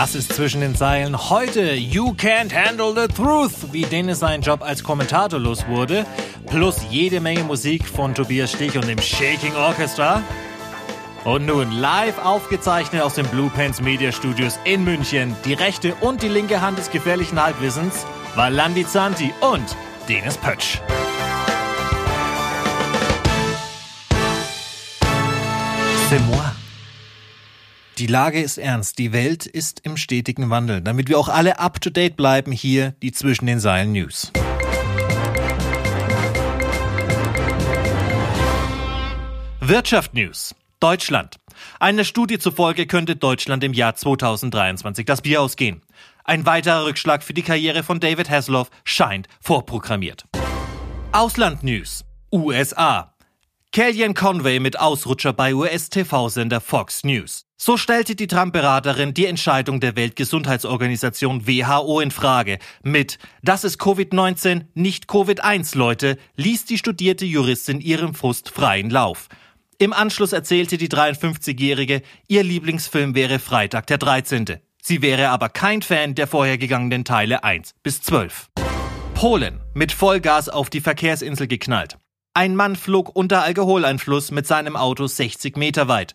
Das ist zwischen den Zeilen heute You Can't Handle the Truth, wie Dennis seinen Job als Kommentator los wurde, plus jede Menge Musik von Tobias Stich und dem Shaking Orchestra. Und nun live aufgezeichnet aus den Blue Pants Media Studios in München, die rechte und die linke Hand des gefährlichen Halbwissens, Valandi Zanti und Dennis Pötsch. C'est moi. Die Lage ist ernst, die Welt ist im stetigen Wandel. Damit wir auch alle up-to-date bleiben, hier die Zwischen den Seilen News. Wirtschaft News. Deutschland. Eine Studie zufolge könnte Deutschland im Jahr 2023 das Bier ausgehen. Ein weiterer Rückschlag für die Karriere von David Hasselhoff scheint vorprogrammiert. Ausland News. USA. Kellyanne Conway mit Ausrutscher bei US-TV-Sender Fox News. So stellte die Trump-Beraterin die Entscheidung der Weltgesundheitsorganisation WHO in Frage. Mit Das ist Covid-19, nicht Covid-1, Leute, ließ die studierte Juristin ihrem Frust freien Lauf. Im Anschluss erzählte die 53-Jährige, ihr Lieblingsfilm wäre Freitag der 13. Sie wäre aber kein Fan der vorhergegangenen Teile 1 bis 12. Polen mit Vollgas auf die Verkehrsinsel geknallt. Ein Mann flog unter Alkoholeinfluss mit seinem Auto 60 Meter weit.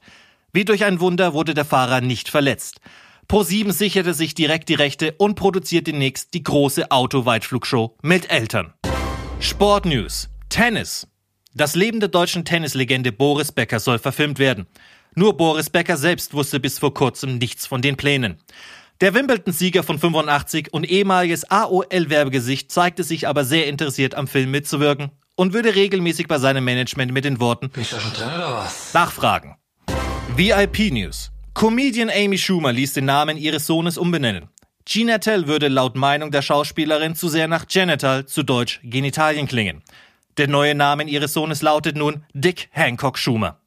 Wie durch ein Wunder wurde der Fahrer nicht verletzt. Pro7 sicherte sich direkt die Rechte und produzierte demnächst die große Autoweitflugshow mit Eltern. Sportnews. Tennis. Das Leben der deutschen Tennislegende Boris Becker soll verfilmt werden. Nur Boris Becker selbst wusste bis vor kurzem nichts von den Plänen. Der Wimbledon-Sieger von 85 und ehemaliges AOL-Werbegesicht zeigte sich aber sehr interessiert am Film mitzuwirken und würde regelmäßig bei seinem Management mit den Worten Bin ich da schon drin oder was? nachfragen. VIP News. Comedian Amy Schumer ließ den Namen ihres Sohnes umbenennen. Ginatel würde laut Meinung der Schauspielerin zu sehr nach Genital, zu Deutsch Genitalien klingen. Der neue Name ihres Sohnes lautet nun Dick Hancock Schumer.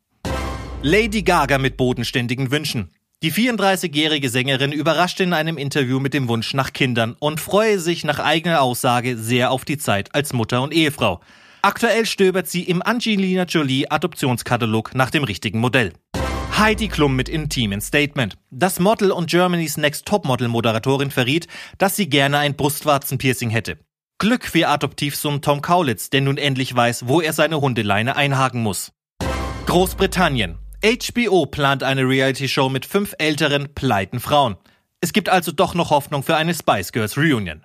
Lady Gaga mit bodenständigen Wünschen. Die 34-jährige Sängerin überraschte in einem Interview mit dem Wunsch nach Kindern und freue sich nach eigener Aussage sehr auf die Zeit als Mutter und Ehefrau. Aktuell stöbert sie im Angelina Jolie Adoptionskatalog nach dem richtigen Modell. Heidi Klum mit intimen Statement. Das Model und Germany's Next Topmodel Moderatorin verriet, dass sie gerne ein Brustwarzenpiercing hätte. Glück für Adoptivsohn Tom Kaulitz, der nun endlich weiß, wo er seine Hundeleine einhaken muss. Großbritannien. HBO plant eine Reality-Show mit fünf älteren, pleiten Frauen. Es gibt also doch noch Hoffnung für eine Spice Girls Reunion.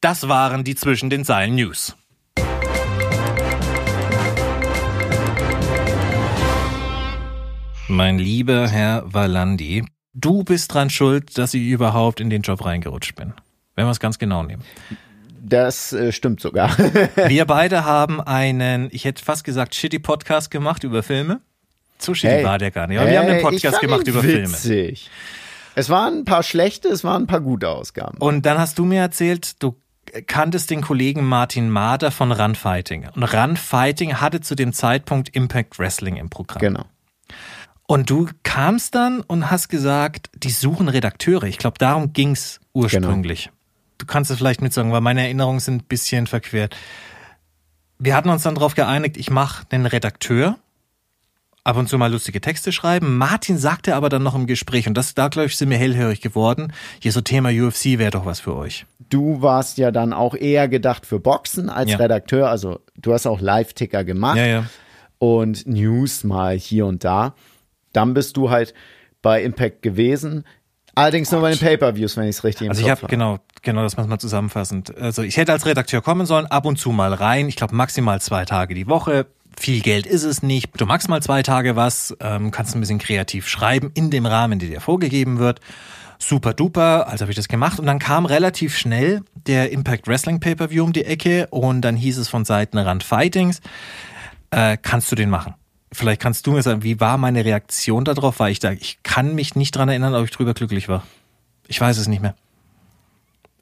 Das waren die zwischen den Seilen News. Mein lieber Herr Valandi, du bist dran schuld, dass ich überhaupt in den Job reingerutscht bin. Wenn wir es ganz genau nehmen. Das äh, stimmt sogar. Wir beide haben einen, ich hätte fast gesagt, shitty Podcast gemacht über Filme. So shitty Hey. war der gar nicht. Aber wir haben einen Hey, Podcast gemacht über Filme. witzig. Es waren ein paar schlechte, es waren ein paar gute Ausgaben. Und dann hast du mir erzählt, du kanntest den Kollegen Martin Mader von Run Fighting. Und Run Fighting hatte zu dem Zeitpunkt Impact Wrestling im Programm. Genau. Und du kamst dann und hast gesagt, die suchen Redakteure. Ich glaube, darum ging's ursprünglich. Du kannst es vielleicht mitsagen, weil meine Erinnerungen sind ein bisschen verquert. Wir hatten uns dann darauf geeinigt, ich mache einen Redakteur, ab und zu mal lustige Texte schreiben. Martin sagte aber dann noch im Gespräch, und das da, glaube ich, sind wir hellhörig geworden, hier so Thema UFC wäre doch was für euch. Du warst ja dann auch eher gedacht für Boxen als Ja. Redakteur. Also du hast auch Live-Ticker gemacht Ja, ja. und News mal hier und da. Dann bist du halt bei Impact gewesen. Allerdings nur bei den Pay-Per-Views, wenn ich es richtig im Also ich habe genau, genau, das wir mal zusammenfassend. Also ich hätte als Redakteur kommen sollen, ab und zu mal rein. Ich glaube maximal zwei Tage die Woche. Viel Geld ist es nicht. Du magst mal zwei Tage was, ähm, kannst ein bisschen kreativ schreiben in dem Rahmen, der dir vorgegeben wird. Super duper, also habe ich das gemacht und dann kam relativ schnell der Impact Wrestling Pay-per-View um die Ecke und dann hieß es von Seiten Rand Fightings, äh, kannst du den machen? Vielleicht kannst du mir sagen, wie war meine Reaktion darauf? Weil ich da, ich kann mich nicht dran erinnern, ob ich drüber glücklich war. Ich weiß es nicht mehr.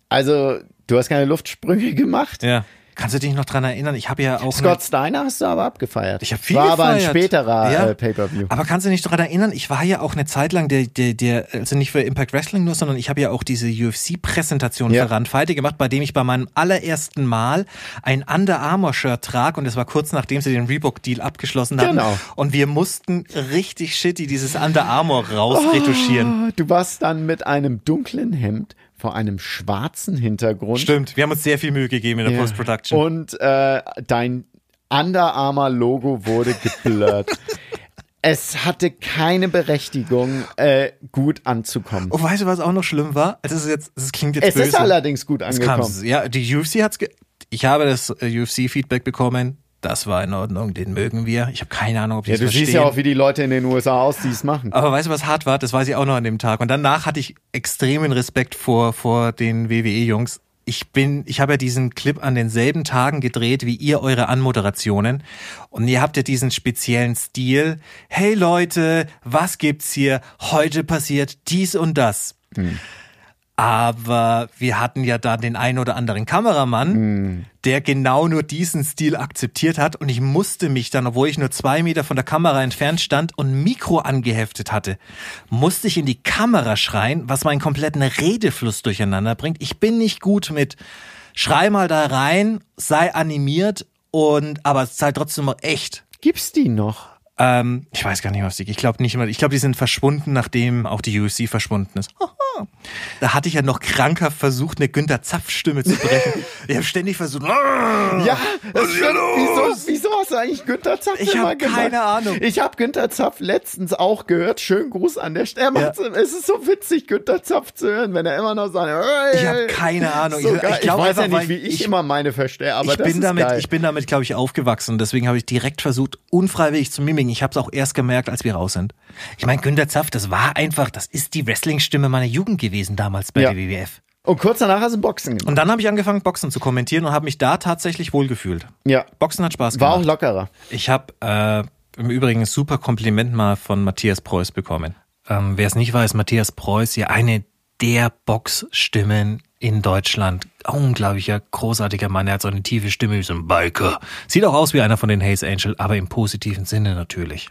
Also, du hast keine Luftsprünge gemacht. Ja. Kannst du dich noch dran erinnern? Ich habe ja auch. Scott Steiner hast du aber abgefeiert. Ich habe viel War gefeiert. aber ein späterer Ja. äh, Pay-Per-View. Aber kannst du dich dran erinnern? Ich war ja auch eine Zeit lang der, der, der also nicht für Impact Wrestling nur, sondern ich habe ja auch diese UFC-Präsentation Ja. für Randfighter gemacht, bei dem ich bei meinem allerersten Mal ein Under Armour Shirt trag und das war kurz nachdem sie den Reebok Deal abgeschlossen hatten. Genau. Und wir mussten richtig shitty dieses Under Armour rausretuschieren. Ah, Du warst dann mit einem dunklen Hemd vor einem schwarzen Hintergrund. Stimmt, wir haben uns sehr viel Mühe gegeben in der Ja. Post-Production. Und äh, dein Under Armour Logo wurde geblurrt. es hatte keine Berechtigung, äh, gut anzukommen. Oh, weißt du, was auch noch schlimm war? Das ist jetzt, das klingt jetzt es böse. ist allerdings gut Es kam, angekommen. ja, die UFC hat's ich habe das äh, UFC-Feedback bekommen. Das war in Ordnung, den mögen wir. Ich habe keine Ahnung, ob die Ja, es du verstehen. siehst ja auch, wie die Leute in den USA aus, die es machen. Aber weißt du, was hart war? Das weiß ich auch noch an dem Tag. Und danach hatte ich extremen Respekt vor, vor den WWE-Jungs. Ich bin, ich habe ja diesen Clip an denselben Tagen gedreht wie ihr eure Anmoderationen. Und ihr habt ja diesen speziellen Stil. Hey Leute, was gibt's hier? Heute passiert dies und das. Aber wir hatten ja da den einen oder anderen Kameramann, der genau nur diesen Stil akzeptiert hat. Und ich musste mich dann, obwohl ich nur zwei Meter von der Kamera entfernt stand und ein Mikro angeheftet hatte, musste ich in die Kamera schreien, was meinen kompletten Redefluss durcheinander bringt. Ich bin nicht gut mit schrei mal da rein, sei animiert und aber sei trotzdem noch echt. Gibt's die noch? Ähm, ich weiß gar nicht, was die. Ich glaube nicht mal. Ich glaube, die sind verschwunden, nachdem auch die UFC verschwunden ist. Haha. da hatte ich ja noch krankhaft versucht, eine Günther Zapf-Stimme zu brechen. ich habe ständig versucht. Ja, Was ist hier los? Wieso, wieso hast du eigentlich Günther Zapf Ich immer hab gemacht? keine Ahnung. Ich habe Günther Zapf letztens auch gehört. Schönen Gruß an der Stelle. Macht's- Es ist so witzig, Günther Zapf zu hören, wenn er immer noch sagt, Ich hab keine Ahnung. So Ich- geil. ich glaub weiß ja einfach, nicht, wie ich, ich- immer meine verstehe, aber ich bin damit, geil. ich bin damit, glaube ich, aufgewachsen. Deswegen habe ich direkt versucht, unfreiwillig zu Ich habe es auch erst gemerkt, als wir raus sind. Ich meine, Günther Zapf, das war einfach, das ist die Wrestling-Stimme meiner Jugend gewesen damals bei Ja. der WWF. Und kurz danach hast du Boxen gemacht. Und dann habe ich angefangen, Boxen zu kommentieren und habe mich da tatsächlich wohlgefühlt. Ja. Boxen hat Spaß War gemacht. auch lockerer. Ich habe äh, im Übrigen ein super Kompliment mal von Matthias Preuß bekommen. Ähm, Wer es nicht weiß, Matthias Preuß, ja eine der Boxstimmen in Deutschland. Unglaublicher, großartiger Mann. Er hat so eine tiefe Stimme wie so ein Biker. Sieht auch aus wie einer von den Haze Angel, aber im positiven Sinne natürlich.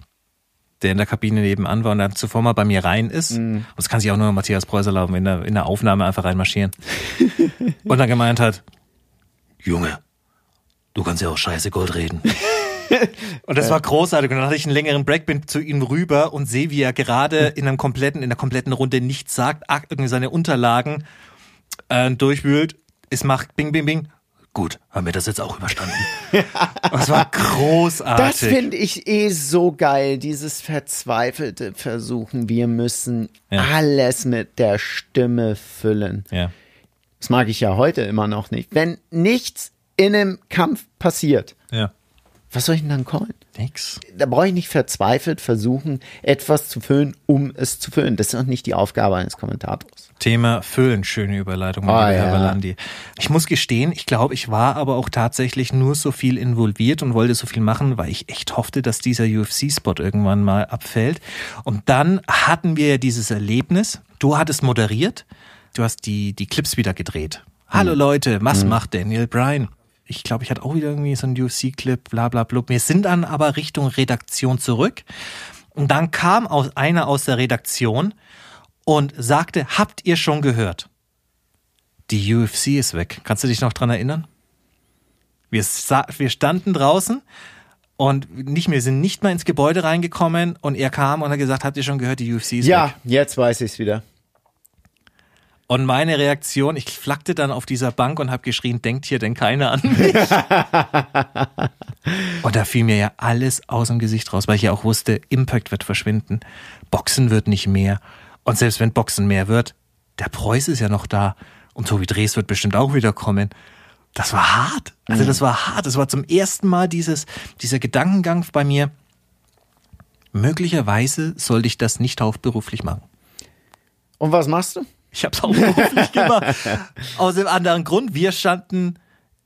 Der in der Kabine nebenan war und dann zuvor mal bei mir rein ist. Und das kann sich auch nur Matthias Preuß erlauben, in der, in der Aufnahme einfach reinmarschieren. und dann gemeint hat, Junge, du kannst ja auch scheiße Gold reden. Und das war großartig. Und dann hatte ich einen längeren Break, bin zu ihm rüber und sehe, wie er gerade in einem kompletten, in der kompletten Runde nichts sagt, irgendwie seine Unterlagen äh, durchwühlt. Es macht Bing, Bing, Bing. Gut, haben wir das jetzt auch überstanden. Es war großartig. Das finde ich eh so geil, dieses verzweifelte Versuchen. Wir müssen Ja. alles mit der Stimme füllen. ja. Das mag ich ja heute immer noch nicht. Wenn nichts in einem Kampf passiert, ja. Was soll ich denn dann callen? Nix. Da brauche ich nicht verzweifelt versuchen, etwas zu füllen, um es zu füllen. Das ist auch nicht die Aufgabe eines Kommentators. Thema Füllen, schöne Überleitung, mein lieber Herr ja. Valandi. Ich muss gestehen, ich glaube, ich war aber auch tatsächlich nur so viel involviert und wollte so viel machen, weil ich echt hoffte, dass dieser UFC-Spot irgendwann mal abfällt. Und dann hatten wir ja dieses Erlebnis. Du hattest moderiert, du hast die, die Clips wieder gedreht. Hallo Leute, was macht Daniel Bryan? Ich glaube, ich hatte auch wieder irgendwie so einen UFC-Clip, bla bla bla. Wir sind dann aber Richtung Redaktion zurück. Und dann kam aus, einer aus der Redaktion und sagte, habt ihr schon gehört? Die UFC ist weg. Kannst du dich noch dran erinnern? Wir, wir standen draußen und nicht, wir sind nicht mal ins Gebäude reingekommen und er kam und hat gesagt, habt ihr schon gehört, die UFC ist Ja, weg? jetzt weiß ich es wieder. Und meine Reaktion, ich flackte dann auf dieser Bank und habe geschrien, denkt hier denn keiner an mich? und da fiel mir ja alles aus dem Gesicht raus, weil ich ja auch wusste, Impact wird verschwinden, Boxen wird nicht mehr. Und selbst wenn Boxen mehr wird, der Preuß ist ja noch da und Tobi Drees wird bestimmt auch wieder kommen. Das war hart. Also das war hart. Das war zum ersten Mal dieses, dieser Gedankengang bei mir. Möglicherweise sollte ich das nicht hauptberuflich machen. Und was machst du? Ich habe es auch beruflich gemacht. Aus dem anderen Grund, wir standen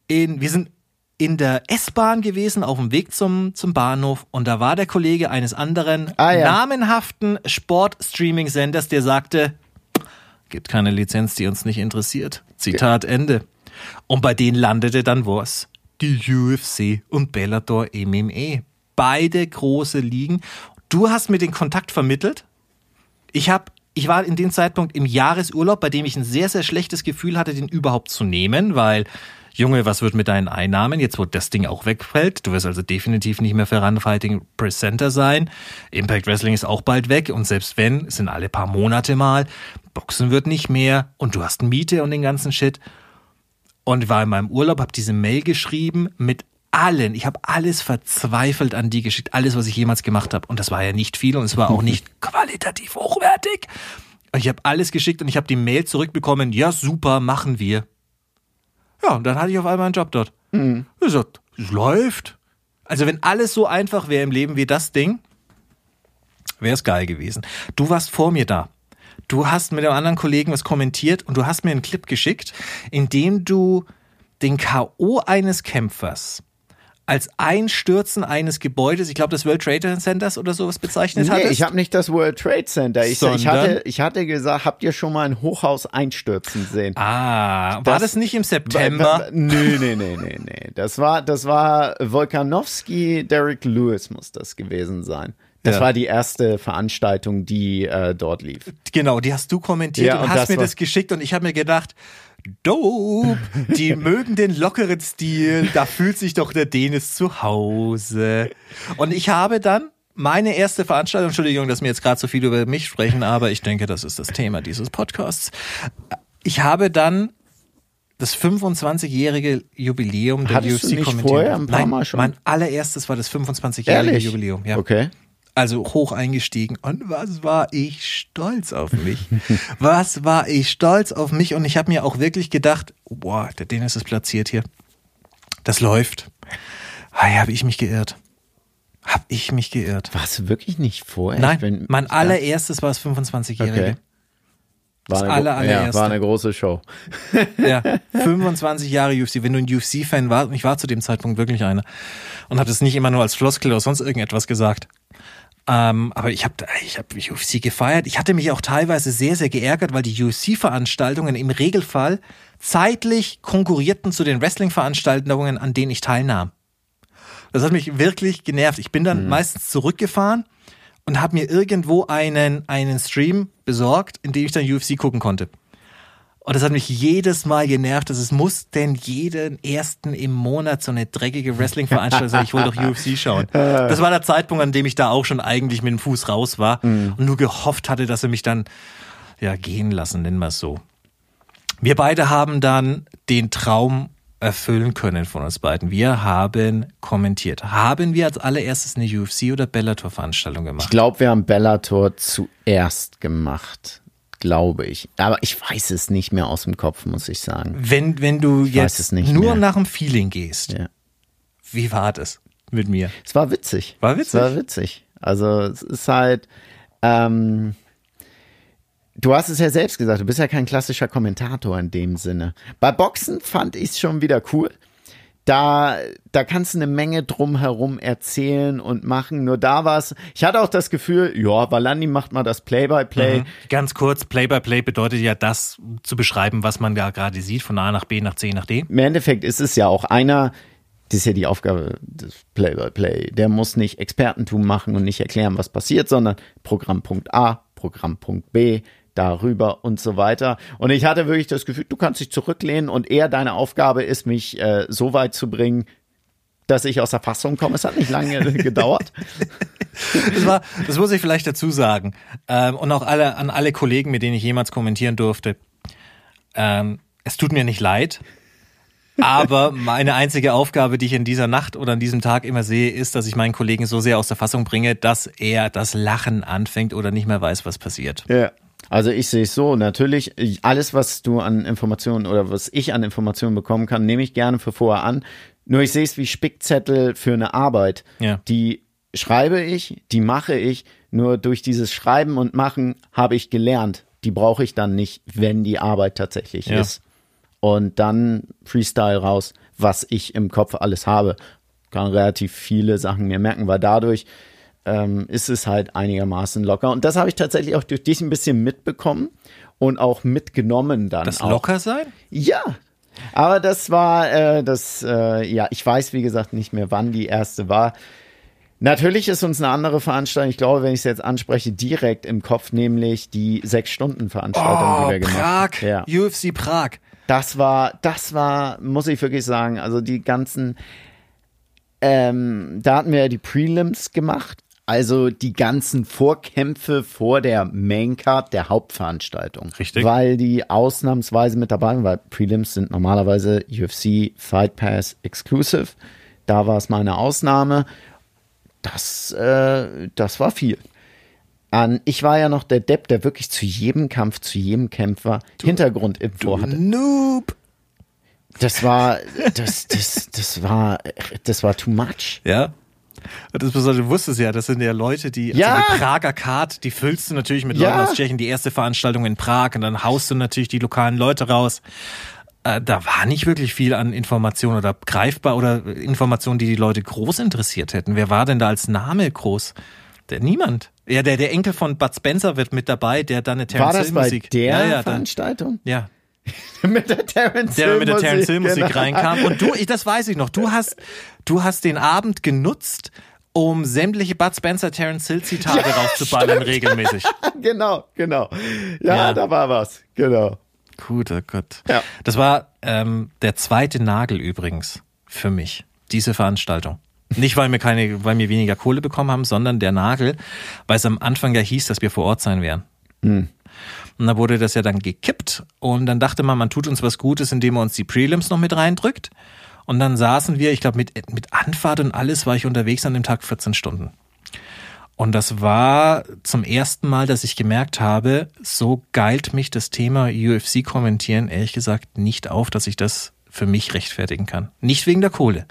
in, wir sind in der S-Bahn gewesen, auf dem Weg zum, zum Bahnhof und da war der Kollege eines anderen Ah, ja. namenhaften Sport-Streaming-Senders, der sagte, gibt keine Lizenz, die uns nicht interessiert. Zitat Ende. Und bei denen landete dann was? die UFC und Bellator MMA. Beide große Ligen. Du hast mir den Kontakt vermittelt. Ich habe ich war in dem Zeitpunkt im Jahresurlaub, bei dem ich ein sehr, sehr schlechtes Gefühl hatte, den überhaupt zu nehmen, weil, Junge, was wird mit deinen Einnahmen, jetzt wo das Ding auch wegfällt? Du wirst also definitiv nicht mehr für Run Fighting Presenter sein. Impact Wrestling ist auch bald weg und selbst wenn, sind alle paar Monate mal. Boxen wird nicht mehr und du hast Miete und den ganzen Shit. Und war in meinem Urlaub, habe diese Mail geschrieben mit allen, ich habe alles verzweifelt an die geschickt, alles, was ich jemals gemacht habe. Und das war ja nicht viel und es war auch nicht qualitativ hochwertig. Ich habe alles geschickt und ich habe die Mail zurückbekommen, ja super, machen wir. Ja, und dann hatte ich auf einmal einen Job dort. Mhm. Ich gesagt, es läuft. Also wenn alles so einfach wäre im Leben wie das Ding, wäre es geil gewesen. Du warst vor mir da. Du hast mit einem anderen Kollegen was kommentiert und du hast mir einen Clip geschickt, in dem du den K.O. eines Kämpfers als Einstürzen eines Gebäudes, ich glaube das World Trade Centers oder sowas bezeichnet nee, hattest? ich habe nicht das World Trade Center. Ich, ich, hatte, ich hatte gesagt, habt ihr schon mal ein Hochhaus einstürzen sehen? Ah, das, war das nicht im September? Nee, nee, nee, nee, nee. Das war, das war Volkanowski, Derek Lewis muss das gewesen sein. Das ja. war die erste Veranstaltung, die äh, dort lief. Genau, die hast du kommentiert ja, und, und hast mir das geschickt und ich habe mir gedacht, dope. Die mögen den lockeren Stil. Da fühlt sich doch der Denis zu Hause. Und ich habe dann meine erste Veranstaltung, Entschuldigung, dass wir jetzt gerade so viel über mich sprechen, aber ich denke, das ist das Thema dieses Podcasts. Ich habe dann das 25-jährige Jubiläum der Hattest UFC du nicht vorher ein paar Nein, Mal schon? Mein allererstes war das 25-jährige Jubiläum. Ja. Okay also hoch eingestiegen. Und was war ich stolz auf mich? was war ich stolz auf mich? Und ich habe mir auch wirklich gedacht, boah, der Dennis ist platziert hier. Das läuft. Hey, habe ich mich geirrt. Hab ich mich geirrt. Warst du wirklich nicht vorher? Nein, mein allererstes war das 25-Jährige. Okay. War das eine, aller, ja, war eine große Show. ja, 25 Jahre UFC. Wenn du ein UFC-Fan warst, und ich war zu dem Zeitpunkt wirklich einer, und habe das nicht immer nur als Floskel oder sonst irgendetwas gesagt, ähm, aber ich habe ich hab UFC gefeiert. Ich hatte mich auch teilweise sehr, sehr geärgert, weil die UFC-Veranstaltungen im Regelfall zeitlich konkurrierten zu den Wrestling-Veranstaltungen, an denen ich teilnahm. Das hat mich wirklich genervt. Ich bin dann mhm. meistens zurückgefahren und habe mir irgendwo einen, einen Stream besorgt, in dem ich dann UFC gucken konnte. Und das hat mich jedes Mal genervt, dass es muss denn jeden ersten im Monat so eine dreckige Wrestling-Veranstaltung sein. Ich wollte doch UFC schauen. Das war der Zeitpunkt, an dem ich da auch schon eigentlich mit dem Fuß raus war mhm. und nur gehofft hatte, dass er mich dann ja gehen lassen, nennen wir es so. Wir beide haben dann den Traum erfüllen können von uns beiden. Wir haben kommentiert. Haben wir als allererstes eine UFC oder Bellator-Veranstaltung gemacht? Ich glaube, wir haben Bellator zuerst gemacht glaube ich. Aber ich weiß es nicht mehr aus dem Kopf, muss ich sagen. Wenn, wenn du ich jetzt nur mehr. nach dem Feeling gehst, ja. wie war das mit mir? Es war witzig. War witzig? Es war witzig. Also es ist halt, ähm, du hast es ja selbst gesagt, du bist ja kein klassischer Kommentator in dem Sinne. Bei Boxen fand ich es schon wieder cool da, da kannst du eine Menge drumherum erzählen und machen. Nur da war es, ich hatte auch das Gefühl, ja, Valandi macht mal das Play-by-Play. -play. Mhm. Ganz kurz, Play-by-Play -play bedeutet ja das zu beschreiben, was man da gerade sieht, von A nach B, nach C, nach D. Im Endeffekt ist es ja auch einer, das ist ja die Aufgabe des Play-by-Play. -play. Der muss nicht Expertentum machen und nicht erklären, was passiert, sondern Programmpunkt A, Programmpunkt B, darüber und so weiter. Und ich hatte wirklich das Gefühl, du kannst dich zurücklehnen und eher deine Aufgabe ist, mich äh, so weit zu bringen, dass ich aus der Fassung komme. Es hat nicht lange gedauert. Das, war, das muss ich vielleicht dazu sagen. Ähm, und auch alle, an alle Kollegen, mit denen ich jemals kommentieren durfte. Ähm, es tut mir nicht leid. Aber meine einzige Aufgabe, die ich in dieser Nacht oder an diesem Tag immer sehe, ist, dass ich meinen Kollegen so sehr aus der Fassung bringe, dass er das Lachen anfängt oder nicht mehr weiß, was passiert. Ja. Also ich sehe es so, natürlich, alles, was du an Informationen oder was ich an Informationen bekommen kann, nehme ich gerne für vorher an. Nur ich sehe es wie Spickzettel für eine Arbeit. Ja. Die schreibe ich, die mache ich, nur durch dieses Schreiben und Machen habe ich gelernt. Die brauche ich dann nicht, wenn die Arbeit tatsächlich ja. ist. Und dann Freestyle raus, was ich im Kopf alles habe. Kann relativ viele Sachen mir merken, weil dadurch ähm, ist es halt einigermaßen locker. Und das habe ich tatsächlich auch durch dich ein bisschen mitbekommen und auch mitgenommen dann. Das auch. locker sein? Ja. Aber das war äh, das, äh, ja, ich weiß wie gesagt nicht mehr, wann die erste war. Natürlich ist uns eine andere Veranstaltung, ich glaube, wenn ich es jetzt anspreche, direkt im Kopf, nämlich die Sechs-Stunden-Veranstaltung, Oh, die wir gemacht Prag, Ja. UFC Prag. Das war, das war, muss ich wirklich sagen, also die ganzen, ähm, da hatten wir ja die Prelims gemacht, also die ganzen Vorkämpfe vor der Maincard der Hauptveranstaltung. Richtig. Weil die ausnahmsweise mit dabei waren, weil Prelims sind normalerweise UFC Fight Pass Exclusive. Da war es mal eine Ausnahme. Das, äh, das war viel. An, ich war ja noch der Depp, der wirklich zu jedem Kampf, zu jedem Kämpfer Hintergrundinfo hatte. Noob. Das war, das, das, das war, das war too much. Ja. Das Besondere, du wusstest ja, das sind ja Leute, die, Ja. also die Prager Card, die füllst du natürlich mit Ja. Leuten aus Tschechien, die erste Veranstaltung in Prag und dann haust du natürlich die lokalen Leute raus. Äh, da war nicht wirklich viel an Informationen oder greifbar oder Informationen, die die Leute groß interessiert hätten. Wer war denn da als Name groß? Der niemand. Ja, der, der Enkel von Bud Spencer wird mit dabei, der dann eine War Terence das Hill bei Musik. der ja, ja, da, Veranstaltung? ja, mit der Terence der mit der Terence Hill Musik genau. reinkam. Und du, ich, das weiß ich noch, du hast, du hast den Abend genutzt, um sämtliche Bud Spencer Terence Hill Zitate raufzuballern regelmäßig. Genau, genau. Ja, Ja. da war was. Genau. Guter Gott. Ja. Das war ähm, der zweite Nagel übrigens für mich, diese Veranstaltung. Nicht, weil wir keine, weil wir weniger Kohle bekommen haben, sondern der Nagel, weil es am Anfang ja hieß, dass wir vor Ort sein werden. Und da wurde das ja dann gekippt und dann dachte man, man tut uns was Gutes, indem man uns die Prelims noch mit reindrückt. Und dann saßen wir, ich glaube, mit, mit Anfahrt und alles war ich unterwegs an dem Tag 14 Stunden. Und das war zum ersten Mal, dass ich gemerkt habe, so geilt mich das Thema UFC kommentieren, ehrlich gesagt, nicht auf, dass ich das für mich rechtfertigen kann. Nicht wegen der Kohle,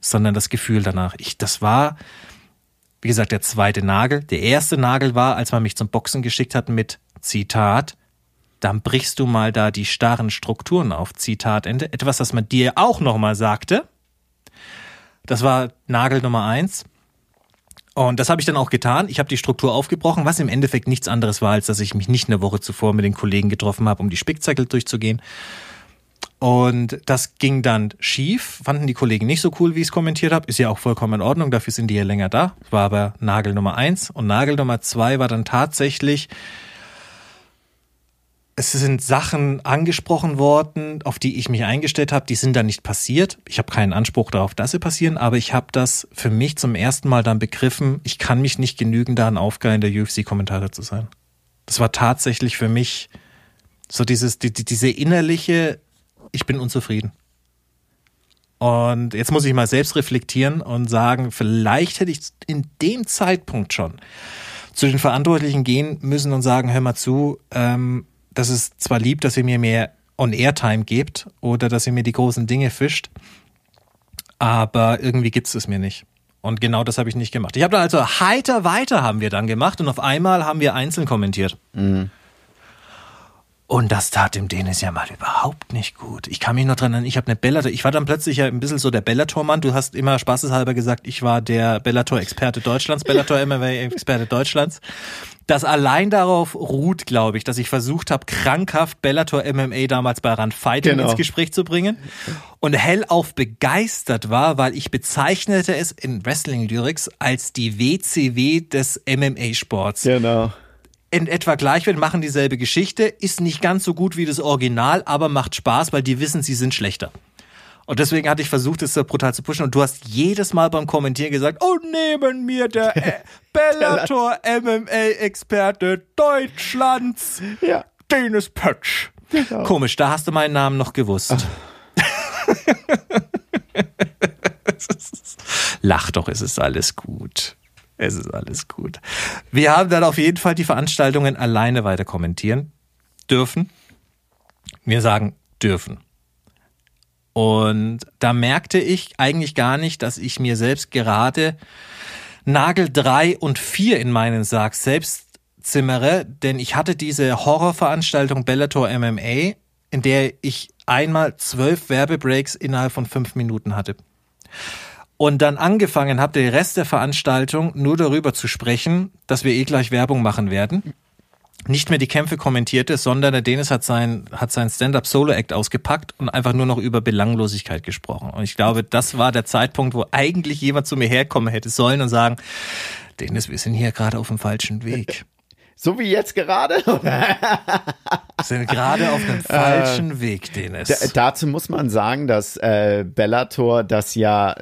sondern das Gefühl danach. Ich, das war, wie gesagt, der zweite Nagel. Der erste Nagel war, als man mich zum Boxen geschickt hat mit Zitat, dann brichst du mal da die starren Strukturen auf, Zitatende. Etwas, das man dir auch nochmal sagte. Das war Nagel Nummer eins. Und das habe ich dann auch getan. Ich habe die Struktur aufgebrochen, was im Endeffekt nichts anderes war, als dass ich mich nicht eine Woche zuvor mit den Kollegen getroffen habe, um die Spickzettel durchzugehen. Und das ging dann schief, fanden die Kollegen nicht so cool, wie ich es kommentiert habe. Ist ja auch vollkommen in Ordnung, dafür sind die ja länger da. War aber Nagel Nummer eins. Und Nagel Nummer zwei war dann tatsächlich, es sind Sachen angesprochen worden, auf die ich mich eingestellt habe, die sind dann nicht passiert. Ich habe keinen Anspruch darauf, dass sie passieren, aber ich habe das für mich zum ersten Mal dann begriffen, ich kann mich nicht genügen, daran aufgeilen, der UFC-Kommentator zu sein. Das war tatsächlich für mich so dieses, die, die, diese innerliche, ich bin unzufrieden. Und jetzt muss ich mal selbst reflektieren und sagen, vielleicht hätte ich in dem Zeitpunkt schon zu den Verantwortlichen gehen müssen und sagen, hör mal zu, ähm, das ist zwar lieb, dass ihr mir mehr On-Air-Time gebt oder dass ihr mir die großen Dinge fischt, aber irgendwie gibt's es mir nicht. Und genau das habe ich nicht gemacht. Ich habe dann also heiter weiter haben wir dann gemacht und auf einmal haben wir einzeln kommentiert. Und das tat dem Dennis ja mal überhaupt nicht gut. Ich kann mich noch dran erinnern, ich habe eine Bellator, ich war dann plötzlich ja ein bisschen so der Bellator-Mann. Du hast immer spaßeshalber gesagt, ich war der Bellator-Experte Deutschlands, Bellator-MMA-Experte Deutschlands. Das allein darauf ruht, glaube ich, dass ich versucht habe, krankhaft Bellator MMA damals bei Rand Fighting Genau. ins Gespräch zu bringen und hellauf begeistert war, weil ich bezeichnete es in Wrestling Lyrics als die WCW des MMA-Sports Genau. In etwa gleich wird, machen dieselbe Geschichte, ist nicht ganz so gut wie das Original, aber macht Spaß, weil die wissen, sie sind schlechter. Und deswegen hatte ich versucht, es so brutal zu pushen. Und du hast jedes Mal beim Kommentieren gesagt, oh, neben mir der äh, Bellator MMA-Experte Deutschlands, Ja. Dennis Pötsch. Komisch, da hast du meinen Namen noch gewusst. Lach doch, es ist alles gut. Es ist alles gut. Wir haben dann auf jeden Fall die Veranstaltungen alleine weiter kommentieren dürfen. Wir sagen dürfen. Und da merkte ich eigentlich gar nicht, dass ich mir selbst gerade Nagel 3 und 4 in meinen Sarg selbst zimmere, denn ich hatte diese Horrorveranstaltung Bellator MMA, in der ich einmal zwölf Werbebreaks innerhalb von fünf Minuten hatte. Und dann angefangen habe, den Rest der Veranstaltung nur darüber zu sprechen, dass wir eh gleich Werbung machen werden. nicht mehr die Kämpfe kommentierte, sondern der Dennis hat sein, hat sein Stand-up-Solo-Act ausgepackt und einfach nur noch über Belanglosigkeit gesprochen. Und ich glaube, das war der Zeitpunkt, wo eigentlich jemand zu mir herkommen hätte sollen und sagen, Dennis, wir sind hier gerade auf dem falschen Weg. So wie jetzt gerade? Wir sind gerade auf dem falschen Weg, Dennis. Dazu muss man sagen, dass äh, Bellator das ja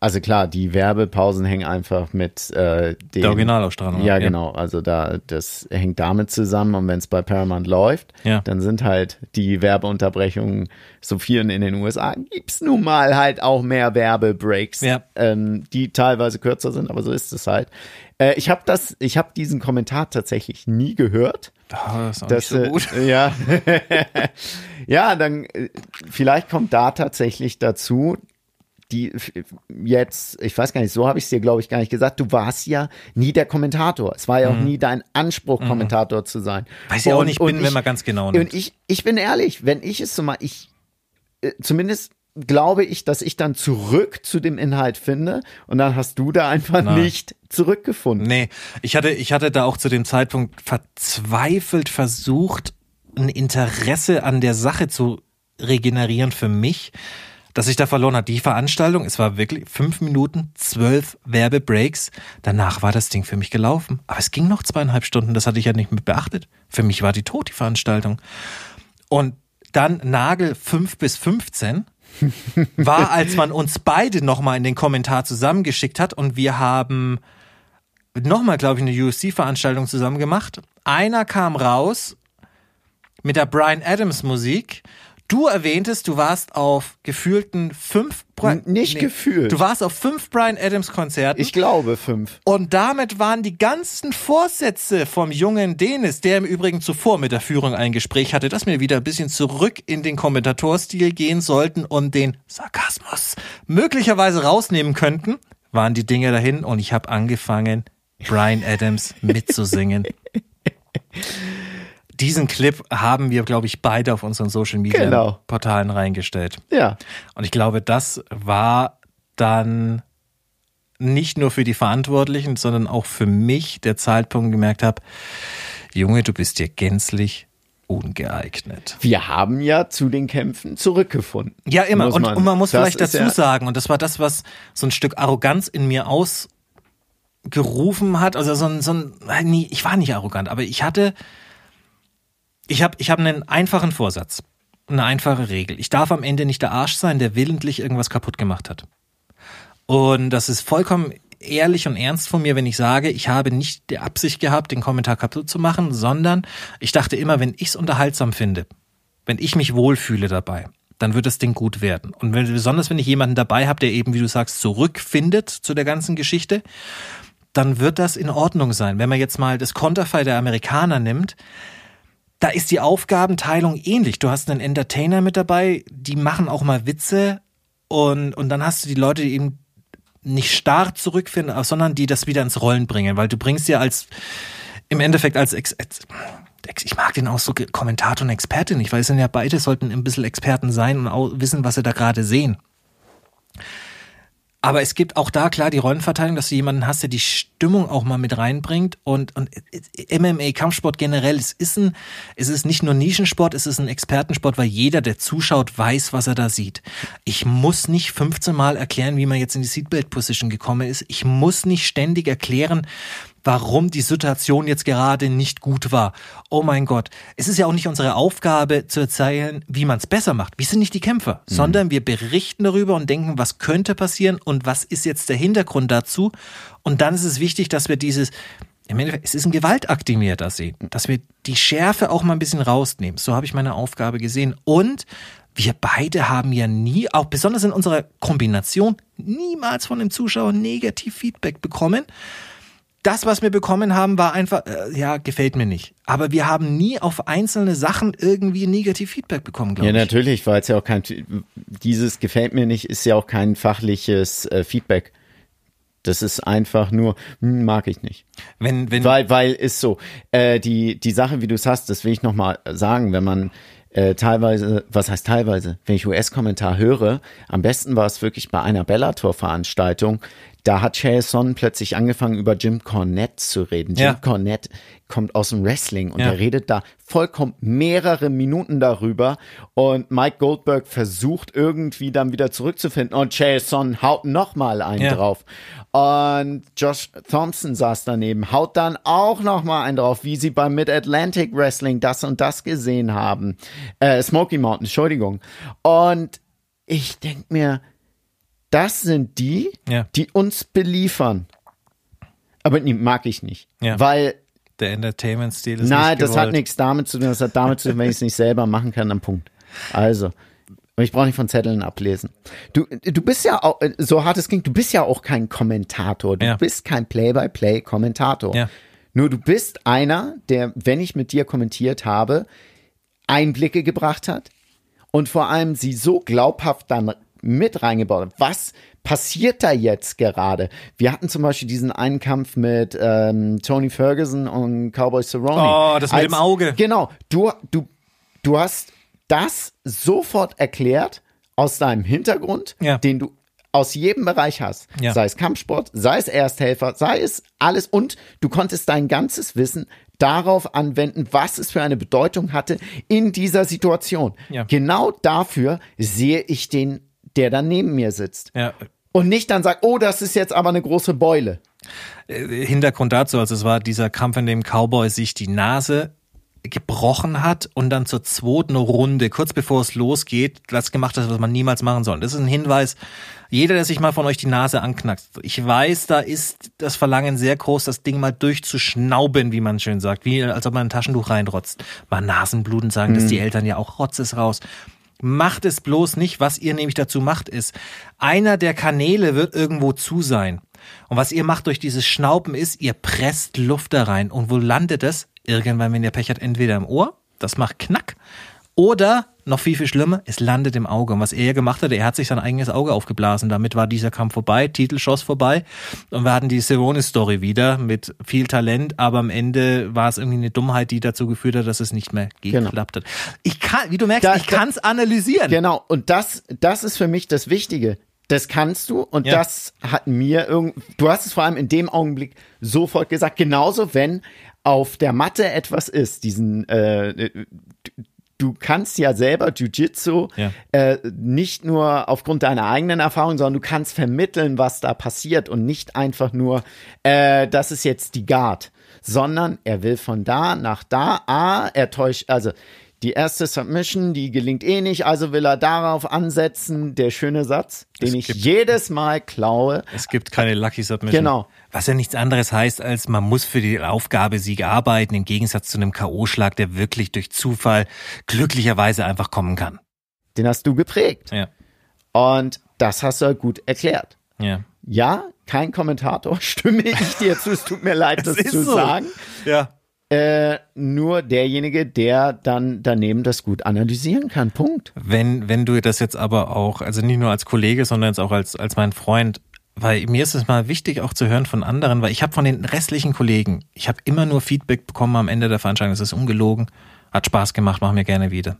also klar, die Werbepausen hängen einfach mit äh, dem, der Originalausstrahlung. Ja, genau. Also da das hängt damit zusammen und wenn es bei Paramount läuft, ja. dann sind halt die Werbeunterbrechungen so vielen in den USA. Gibt's nun mal halt auch mehr Werbebreaks, ja. ähm, die teilweise kürzer sind, aber so ist es halt. Äh, ich habe das, ich habe diesen Kommentar tatsächlich nie gehört. Oh, das ist auch das, so gut. Äh, ja, ja, dann äh, vielleicht kommt da tatsächlich dazu, die jetzt, ich weiß gar nicht, so habe ich es dir, glaube ich, gar nicht gesagt, du warst ja nie der Kommentator. Es war ja auch mhm. nie dein Anspruch, mhm. Kommentator zu sein. Weiß ich auch nicht, bin, ich, wenn man ganz genau nimmt. Und ich, ich bin ehrlich, wenn ich es so mal, ich, äh, zumindest glaube ich, dass ich dann zurück zu dem Inhalt finde und dann hast du da einfach Nein. nicht zurückgefunden. Nee, ich hatte, ich hatte da auch zu dem Zeitpunkt verzweifelt versucht, ein Interesse an der Sache zu regenerieren für mich dass ich da verloren habe. Die Veranstaltung, es war wirklich fünf Minuten, zwölf Werbebreaks. Danach war das Ding für mich gelaufen. Aber es ging noch zweieinhalb Stunden, das hatte ich ja nicht mit beachtet. Für mich war die tot, die Veranstaltung. Und dann Nagel fünf bis 15 war, als man uns beide nochmal in den Kommentar zusammengeschickt hat und wir haben nochmal, glaube ich, eine UFC-Veranstaltung zusammen gemacht. Einer kam raus mit der Brian Adams Musik Du erwähntest, du warst auf gefühlten fünf Brian, nicht nee, gefühlt. Du warst auf fünf Brian Adams Konzerten. Ich glaube fünf. Und damit waren die ganzen Vorsätze vom jungen Dennis, der im Übrigen zuvor mit der Führung ein Gespräch hatte, dass wir wieder ein bisschen zurück in den Kommentatorstil gehen sollten und den Sarkasmus möglicherweise rausnehmen könnten, waren die Dinge dahin und ich habe angefangen, Brian Adams mitzusingen. diesen Clip haben wir, glaube ich, beide auf unseren Social Media genau. Portalen reingestellt. Ja. Und ich glaube, das war dann nicht nur für die Verantwortlichen, sondern auch für mich der Zeitpunkt gemerkt habe, Junge, du bist dir gänzlich ungeeignet. Wir haben ja zu den Kämpfen zurückgefunden. Ja, immer. Und man, und man muss vielleicht dazu ja sagen, und das war das, was so ein Stück Arroganz in mir ausgerufen hat. Also so ein, so ein, ich war nicht arrogant, aber ich hatte ich habe ich hab einen einfachen Vorsatz, eine einfache Regel. Ich darf am Ende nicht der Arsch sein, der willentlich irgendwas kaputt gemacht hat. Und das ist vollkommen ehrlich und ernst von mir, wenn ich sage, ich habe nicht die Absicht gehabt, den Kommentar kaputt zu machen, sondern ich dachte immer, wenn ich es unterhaltsam finde, wenn ich mich wohlfühle dabei, dann wird das Ding gut werden. Und wenn, besonders wenn ich jemanden dabei habe, der eben, wie du sagst, zurückfindet zu der ganzen Geschichte, dann wird das in Ordnung sein. Wenn man jetzt mal das Konterfei der Amerikaner nimmt, da ist die Aufgabenteilung ähnlich. Du hast einen Entertainer mit dabei, die machen auch mal Witze und, und dann hast du die Leute, die eben nicht starr zurückfinden, sondern die das wieder ins Rollen bringen, weil du bringst ja als, im Endeffekt als, Ex, ich mag den auch so Kommentator und Expertin. Ich weiß ja beide sollten ein bisschen Experten sein und wissen, was sie da gerade sehen. Aber es gibt auch da klar die Rollenverteilung, dass du jemanden hast, der die Stimmung auch mal mit reinbringt und, und MMA, Kampfsport generell, es ist ein, es ist nicht nur Nischensport, es ist ein Expertensport, weil jeder, der zuschaut, weiß, was er da sieht. Ich muss nicht 15 Mal erklären, wie man jetzt in die Seatbelt Position gekommen ist. Ich muss nicht ständig erklären, warum die Situation jetzt gerade nicht gut war. Oh mein Gott. Es ist ja auch nicht unsere Aufgabe zu erzählen, wie man es besser macht. Wir sind nicht die Kämpfer, mhm. sondern wir berichten darüber und denken, was könnte passieren und was ist jetzt der Hintergrund dazu. Und dann ist es wichtig, dass wir dieses, im Endeffekt, es ist ein Gewaltakt, den wir da sehen, dass wir die Schärfe auch mal ein bisschen rausnehmen. So habe ich meine Aufgabe gesehen. Und wir beide haben ja nie, auch besonders in unserer Kombination, niemals von dem Zuschauer negativ Feedback bekommen das, was wir bekommen haben, war einfach, äh, ja, gefällt mir nicht. Aber wir haben nie auf einzelne Sachen irgendwie negativ Feedback bekommen, glaube ich. Ja, natürlich, weil es ja auch kein, dieses gefällt mir nicht, ist ja auch kein fachliches äh, Feedback. Das ist einfach nur, hm, mag ich nicht. Wenn, wenn, weil, weil ist so, äh, die, die Sache, wie du es hast, das will ich nochmal sagen, wenn man äh, teilweise, was heißt teilweise, wenn ich US-Kommentar höre, am besten war es wirklich bei einer Bellator-Veranstaltung, da hat Son plötzlich angefangen, über Jim Cornette zu reden. Jim Ja. Cornette kommt aus dem Wrestling und Ja. er redet da vollkommen mehrere Minuten darüber und Mike Goldberg versucht irgendwie dann wieder zurückzufinden und Son haut nochmal einen Ja. drauf. Und Josh Thompson saß daneben, haut dann auch nochmal einen drauf, wie sie beim Mid-Atlantic Wrestling das und das gesehen haben. Äh, Smoky Mountain, Entschuldigung. Und ich denke mir, das sind die, Ja. die uns beliefern. Aber die mag ich nicht. Ja. Weil, Der Entertainment-Stil ist nein, das hat nichts damit zu tun. Das hat damit zu tun, wenn ich es nicht selber machen kann, dann Punkt. Also. Und ich brauche nicht von Zetteln ablesen. Du, du bist ja auch, so hart es klingt, du bist ja auch kein Kommentator. Du Ja. bist kein Play-by-Play-Kommentator. Ja. Nur du bist einer, der, wenn ich mit dir kommentiert habe, Einblicke gebracht hat und vor allem sie so glaubhaft dann mit reingebaut. Was passiert da jetzt gerade? Wir hatten zum Beispiel diesen einen Kampf mit ähm, Tony Ferguson und Cowboy Cerrone. Oh, das mit dem Auge. Genau. Du, du, du hast das sofort erklärt aus deinem Hintergrund, Ja. den du aus jedem Bereich hast. Ja. Sei es Kampfsport, sei es Ersthelfer, sei es alles. Und du konntest dein ganzes Wissen darauf anwenden, was es für eine Bedeutung hatte in dieser Situation. Ja. Genau dafür sehe ich den, der da neben mir sitzt. Ja, Und nicht dann sagt, oh, das ist jetzt aber eine große Beule. äh, Hintergrund dazu, also es war dieser Kampf, in dem Cowboy sich die Nase gebrochen hat und dann zur zweiten Runde, kurz bevor es losgeht, das gemacht hat, was man niemals machen soll. Das ist ein Hinweis, jeder, der sich mal von euch die Nase anknackst, ich weiß, da ist das Verlangen sehr groß, das Ding mal durchzuschnauben, wie man schön sagt, wie als ob man ein Taschentuch reinrotzt. Mal Nasenbluten sagen, dass die Eltern ja auch Rotz ist raus. Macht es bloß nicht. Was ihr nämlich dazu macht, ist, einer der Kanäle wird irgendwo zu sein. Und was ihr macht durch dieses Schnauben ist, ihr presst Luft da rein. Und wo landet es? Irgendwann, wenn ihr Pech habt, entweder im Ohr, das macht Knack, oder noch viel, viel schlimmer, es landet im Auge. Und was er gemacht hat, er hat sich sein eigenes Auge aufgeblasen. Damit war dieser Kampf vorbei, Titelschoss vorbei. Und wir hatten die Cerrone-Story wieder mit viel Talent, aber am Ende war es irgendwie eine Dummheit, die dazu geführt hat, dass es nicht mehr geklappt hat. Ich kann, wie du merkst, Da- ich kann es analysieren. Genau, und das, das ist für mich das Wichtige. Das kannst du und Ja. das hat mir irgend, du hast es vor allem in dem Augenblick sofort gesagt. Genauso, wenn auf der Matte etwas ist, diesen, äh, du- kannst ja selber Jiu-Jitsu Ja. äh, nicht nur aufgrund deiner eigenen Erfahrung, sondern du kannst vermitteln, was da passiert und nicht einfach nur, äh, das ist jetzt die Guard, sondern er will von da nach da, ah, er täuscht, also die erste Submission, die gelingt eh nicht, also will er darauf ansetzen, der schöne Satz, den Es ich gibt- jedes Mal klaue. Es gibt keine Lucky Submission. Genau. Was ja nichts anderes heißt, als man muss für die Aufgabe Sieg arbeiten, im Gegensatz zu einem K.O.-Schlag, der wirklich durch Zufall glücklicherweise einfach kommen kann. Den hast du geprägt. Ja. Und das hast du halt gut erklärt. Ja. Ja, kein Kommentator, stimme ich dir zu, es tut mir leid, das ist zu so. sagen. Ja. Äh, nur derjenige, der dann daneben das gut analysieren kann. Punkt. Wenn, wenn du das jetzt aber auch, also nicht nur als Kollege, sondern jetzt auch als, als mein Freund, weil mir ist es mal wichtig auch zu hören von anderen, weil ich habe von den restlichen Kollegen, ich habe immer nur Feedback bekommen am Ende der Veranstaltung, es ist ungelogen, hat Spaß gemacht, machen wir gerne wieder.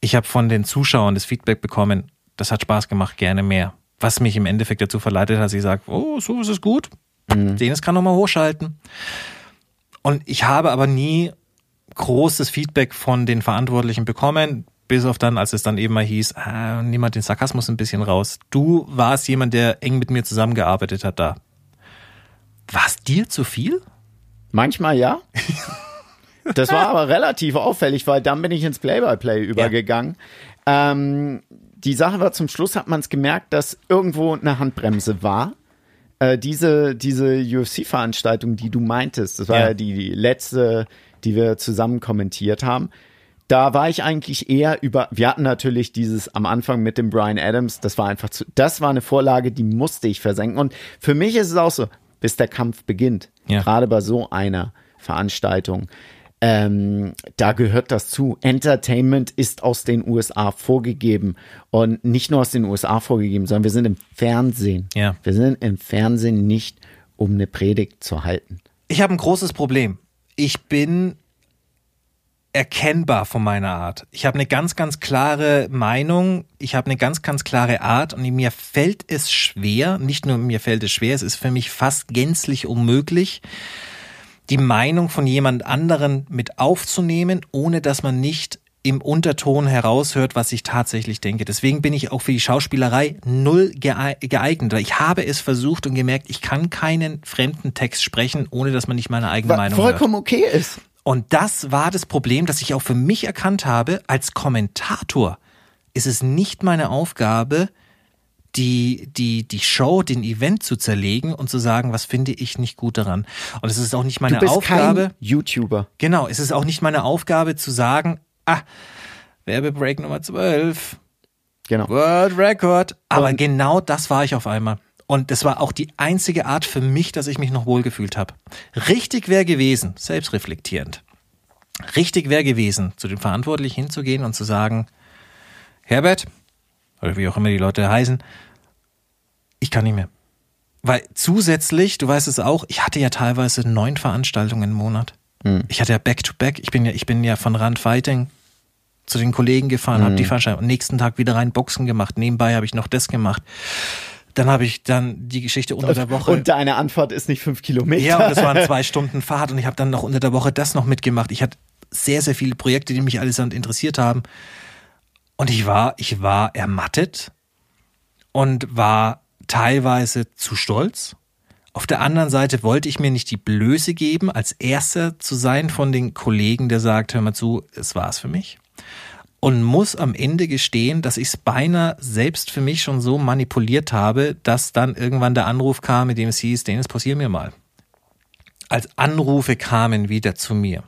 Ich habe von den Zuschauern das Feedback bekommen, das hat Spaß gemacht, gerne mehr. Was mich im Endeffekt dazu verleitet hat, dass ich sage, oh, so ist es gut, den es kann nochmal hochschalten. Und ich habe aber nie großes Feedback von den Verantwortlichen bekommen, bis auf dann, als es dann eben mal hieß, ah, nimm mal den Sarkasmus ein bisschen raus. Du warst jemand, der eng mit mir zusammengearbeitet hat da. War es dir zu viel? Manchmal ja. Das war aber relativ auffällig, weil dann bin ich ins Play-by-Play übergegangen. Ähm, die Sache war, zum Schluss hat man es gemerkt, dass irgendwo eine Handbremse war. Äh, diese diese UFC-Veranstaltung, die du meintest, das war ja, Ja. die, die letzte, die wir zusammen kommentiert haben. Da war ich eigentlich eher über, wir hatten natürlich dieses am Anfang mit dem Brian Adams, das war einfach zu, das war eine Vorlage, die musste ich versenken. Und für mich ist es auch so, bis der Kampf beginnt, Ja. gerade bei so einer Veranstaltung, ähm, da gehört das zu. Entertainment ist aus den USA vorgegeben und nicht nur aus den USA vorgegeben, sondern wir sind im Fernsehen. Ja. Wir sind im Fernsehen nicht, um eine Predigt zu halten. Ich habe ein großes Problem. Ich bin erkennbar von meiner Art. Ich habe eine ganz, ganz klare Meinung, ich habe eine ganz, ganz klare Art und mir fällt es schwer, nicht nur mir fällt es schwer, es ist für mich fast gänzlich unmöglich, die Meinung von jemand anderen mit aufzunehmen, ohne dass man nicht im Unterton heraushört, was ich tatsächlich denke. Deswegen bin ich auch für die Schauspielerei null geeignet. Ich habe es versucht und gemerkt, ich kann keinen fremden Text sprechen, ohne dass man nicht meine eigene Was Meinung vollkommen hört. okay ist. Und das war das Problem, das ich auch für mich erkannt habe. Als Kommentator ist es nicht meine Aufgabe, die, die, die Show, den Event zu zerlegen und zu sagen, was finde ich nicht gut daran. Und es ist auch nicht meine Du bist Aufgabe. kein YouTuber. Genau, es ist auch nicht meine Aufgabe zu sagen, ah, Werbebreak Nummer 12, Genau. World Record. Aber Und- genau das war ich auf einmal. Und das war auch die einzige Art für mich, dass ich mich noch wohlgefühlt habe. Richtig wäre gewesen, selbstreflektierend, richtig wäre gewesen, zu den Verantwortlichen hinzugehen und zu sagen, Herbert, oder wie auch immer die Leute heißen, ich kann nicht mehr. Weil zusätzlich, du weißt es auch, ich hatte ja teilweise neun Veranstaltungen im Monat. Ich hatte ja Back-to-Back. Ich bin ja, ich bin ja von Rand Fighting zu den Kollegen gefahren, habe die Veranstaltung am nächsten Tag wieder rein Boxen gemacht. Nebenbei habe ich noch das gemacht. Dann habe ich dann die Geschichte unter der Woche. Und deine Antwort ist nicht fünf Kilometer. Ja, und das waren zwei Stunden Fahrt und ich habe dann noch unter der Woche das noch mitgemacht. Ich hatte sehr, sehr viele Projekte, die mich allesamt interessiert haben. Und ich war, ich war ermattet und war teilweise zu stolz. Auf der anderen Seite wollte ich mir nicht die Blöße geben, als erster zu sein von den Kollegen, der sagt, hör mal zu, es war's für mich. Und muss am Ende gestehen, dass ich es beinahe selbst für mich schon so manipuliert habe, dass dann irgendwann der Anruf kam, mit dem es hieß, Dennis, pausier mir mal. Als Anrufe kamen wieder zu mir,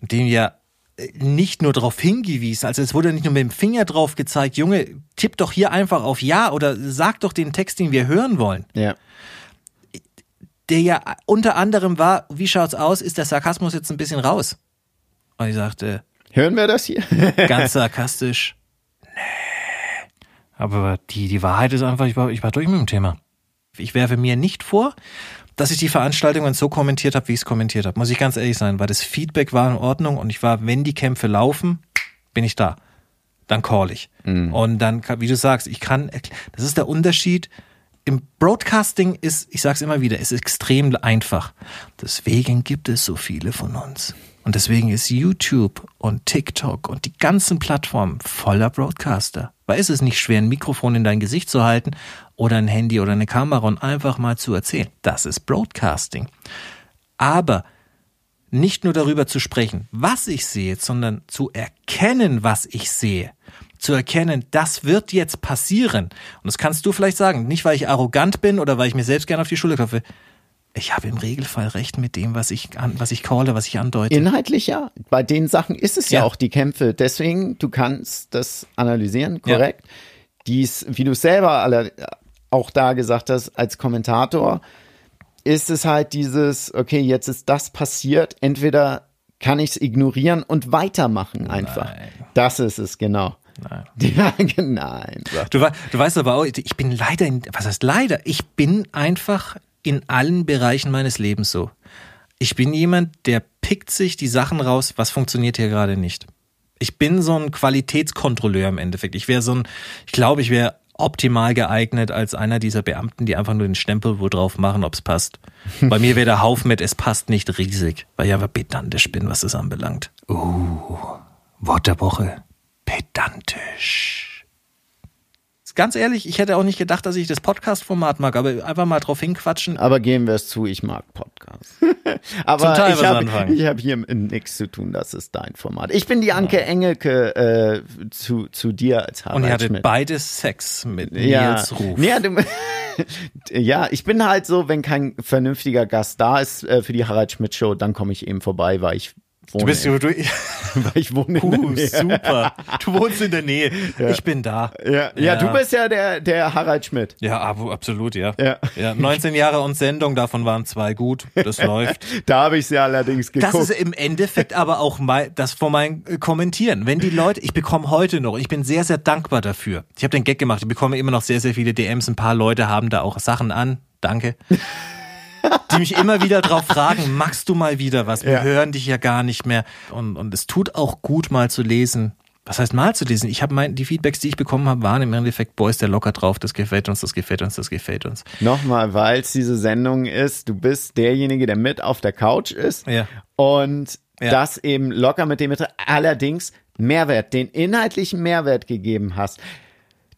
in dem ja nicht nur darauf hingewiesen, also es wurde nicht nur mit dem Finger drauf gezeigt, Junge, tipp doch hier einfach auf Ja oder sag doch den Text, den wir hören wollen. Ja. Der ja unter anderem war, wie schaut's aus, ist der Sarkasmus jetzt ein bisschen raus? Und ich sagte, Hören wir das hier? ganz sarkastisch, nee. Aber die, die Wahrheit ist einfach, ich war, ich war durch mit dem Thema. Ich werfe mir nicht vor, dass ich die Veranstaltungen so kommentiert habe, wie ich es kommentiert habe. Muss ich ganz ehrlich sein, weil das Feedback war in Ordnung und ich war, wenn die Kämpfe laufen, bin ich da. Dann call ich. Und dann, wie du sagst, ich kann, das ist der Unterschied. Im Broadcasting ist, ich sag's immer wieder, ist extrem einfach. Deswegen gibt es so viele von uns. Und deswegen ist YouTube und TikTok und die ganzen Plattformen voller Broadcaster. Es ist nicht schwer, ein Mikrofon in dein Gesicht zu halten oder ein Handy oder eine Kamera und einfach mal zu erzählen. Das ist Broadcasting. Aber nicht nur darüber zu sprechen, was ich sehe, sondern zu erkennen, was ich sehe. Zu erkennen, das wird jetzt passieren. Und das kannst du vielleicht sagen, nicht weil ich arrogant bin oder weil ich mir selbst gerne auf die Schulter klopfe. Ich habe im Regelfall recht mit dem, was ich an, was ich calle, was ich andeute. Inhaltlich ja. Bei den Sachen ist es ja, Ja. auch die Kämpfe. Deswegen, du kannst das analysieren, korrekt. Dies, wie du selber alle, auch da gesagt hast, als Kommentator, ist es halt dieses, okay, jetzt ist das passiert, entweder kann ich es ignorieren und weitermachen einfach. Nein. Das ist es, genau. Nein. Ja, nein. sagt Du, du weißt aber auch, ich bin leider, in, was heißt leider? Ich bin einfach in allen Bereichen meines Lebens so. Ich bin jemand, der pickt sich die Sachen raus, was funktioniert hier gerade nicht. Ich bin so ein Qualitätskontrolleur im Endeffekt. Ich wäre so ein, ich glaube, ich wäre optimal geeignet als einer dieser Beamten, die einfach nur den Stempel wo drauf machen, ob es passt. Bei mir wäre der Haufen mit, es passt nicht riesig, weil ich einfach pedantisch bin, was das anbelangt. Uh, Wort der Woche. Pedantisch. Ganz ehrlich, ich hätte auch nicht gedacht, dass ich das Podcast-Format mag, aber einfach mal drauf hinquatschen. Aber geben wir es zu, ich mag Podcasts. Aber Zum Teil ich habe hab hier nichts zu tun, das ist dein Format. Ich bin die Anke Engelke äh, zu, zu dir als Harald Und ihr hattet Schmidt. beide Sex mit ja. Nils Ruf. Ja, du, ja, ich bin halt so, wenn kein vernünftiger Gast da ist äh, für die Harald Schmidt Show, dann komme ich eben vorbei, weil ich wohne. Du bist du, weil ich wohne in der uh, Nähe. super. Du wohnst in der Nähe. Ich bin da. Ja, ja, du bist ja der, der Harald Schmidt. Ja, ab- absolut, ja. Ja. ja. 19 Jahre und Sendung, davon waren zwei gut. Das läuft. Da habe ich sie allerdings Das geguckt. ist im Endeffekt aber auch mein, das von meinem äh, Kommentieren. Wenn die Leute, ich bekomme heute noch, ich bin sehr, sehr dankbar dafür. Ich habe den Gag gemacht, ich bekomme immer noch sehr, sehr viele DMs. Ein paar Leute haben da auch Sachen an. Danke. die mich immer wieder drauf fragen, magst du mal wieder was? Wir Ja. hören dich ja gar nicht mehr. Und, und es tut auch gut, mal zu lesen. Was heißt mal zu lesen? Ich habe mein, die Feedbacks, die ich bekommen habe, waren im Endeffekt, Boys, der locker drauf, das gefällt uns, das gefällt uns, das gefällt uns. Nochmal, weil es diese Sendung ist, du bist derjenige, der mit auf der Couch ist Ja. und Ja. das eben locker mit dem allerdings Mehrwert, den inhaltlichen Mehrwert gegeben hast.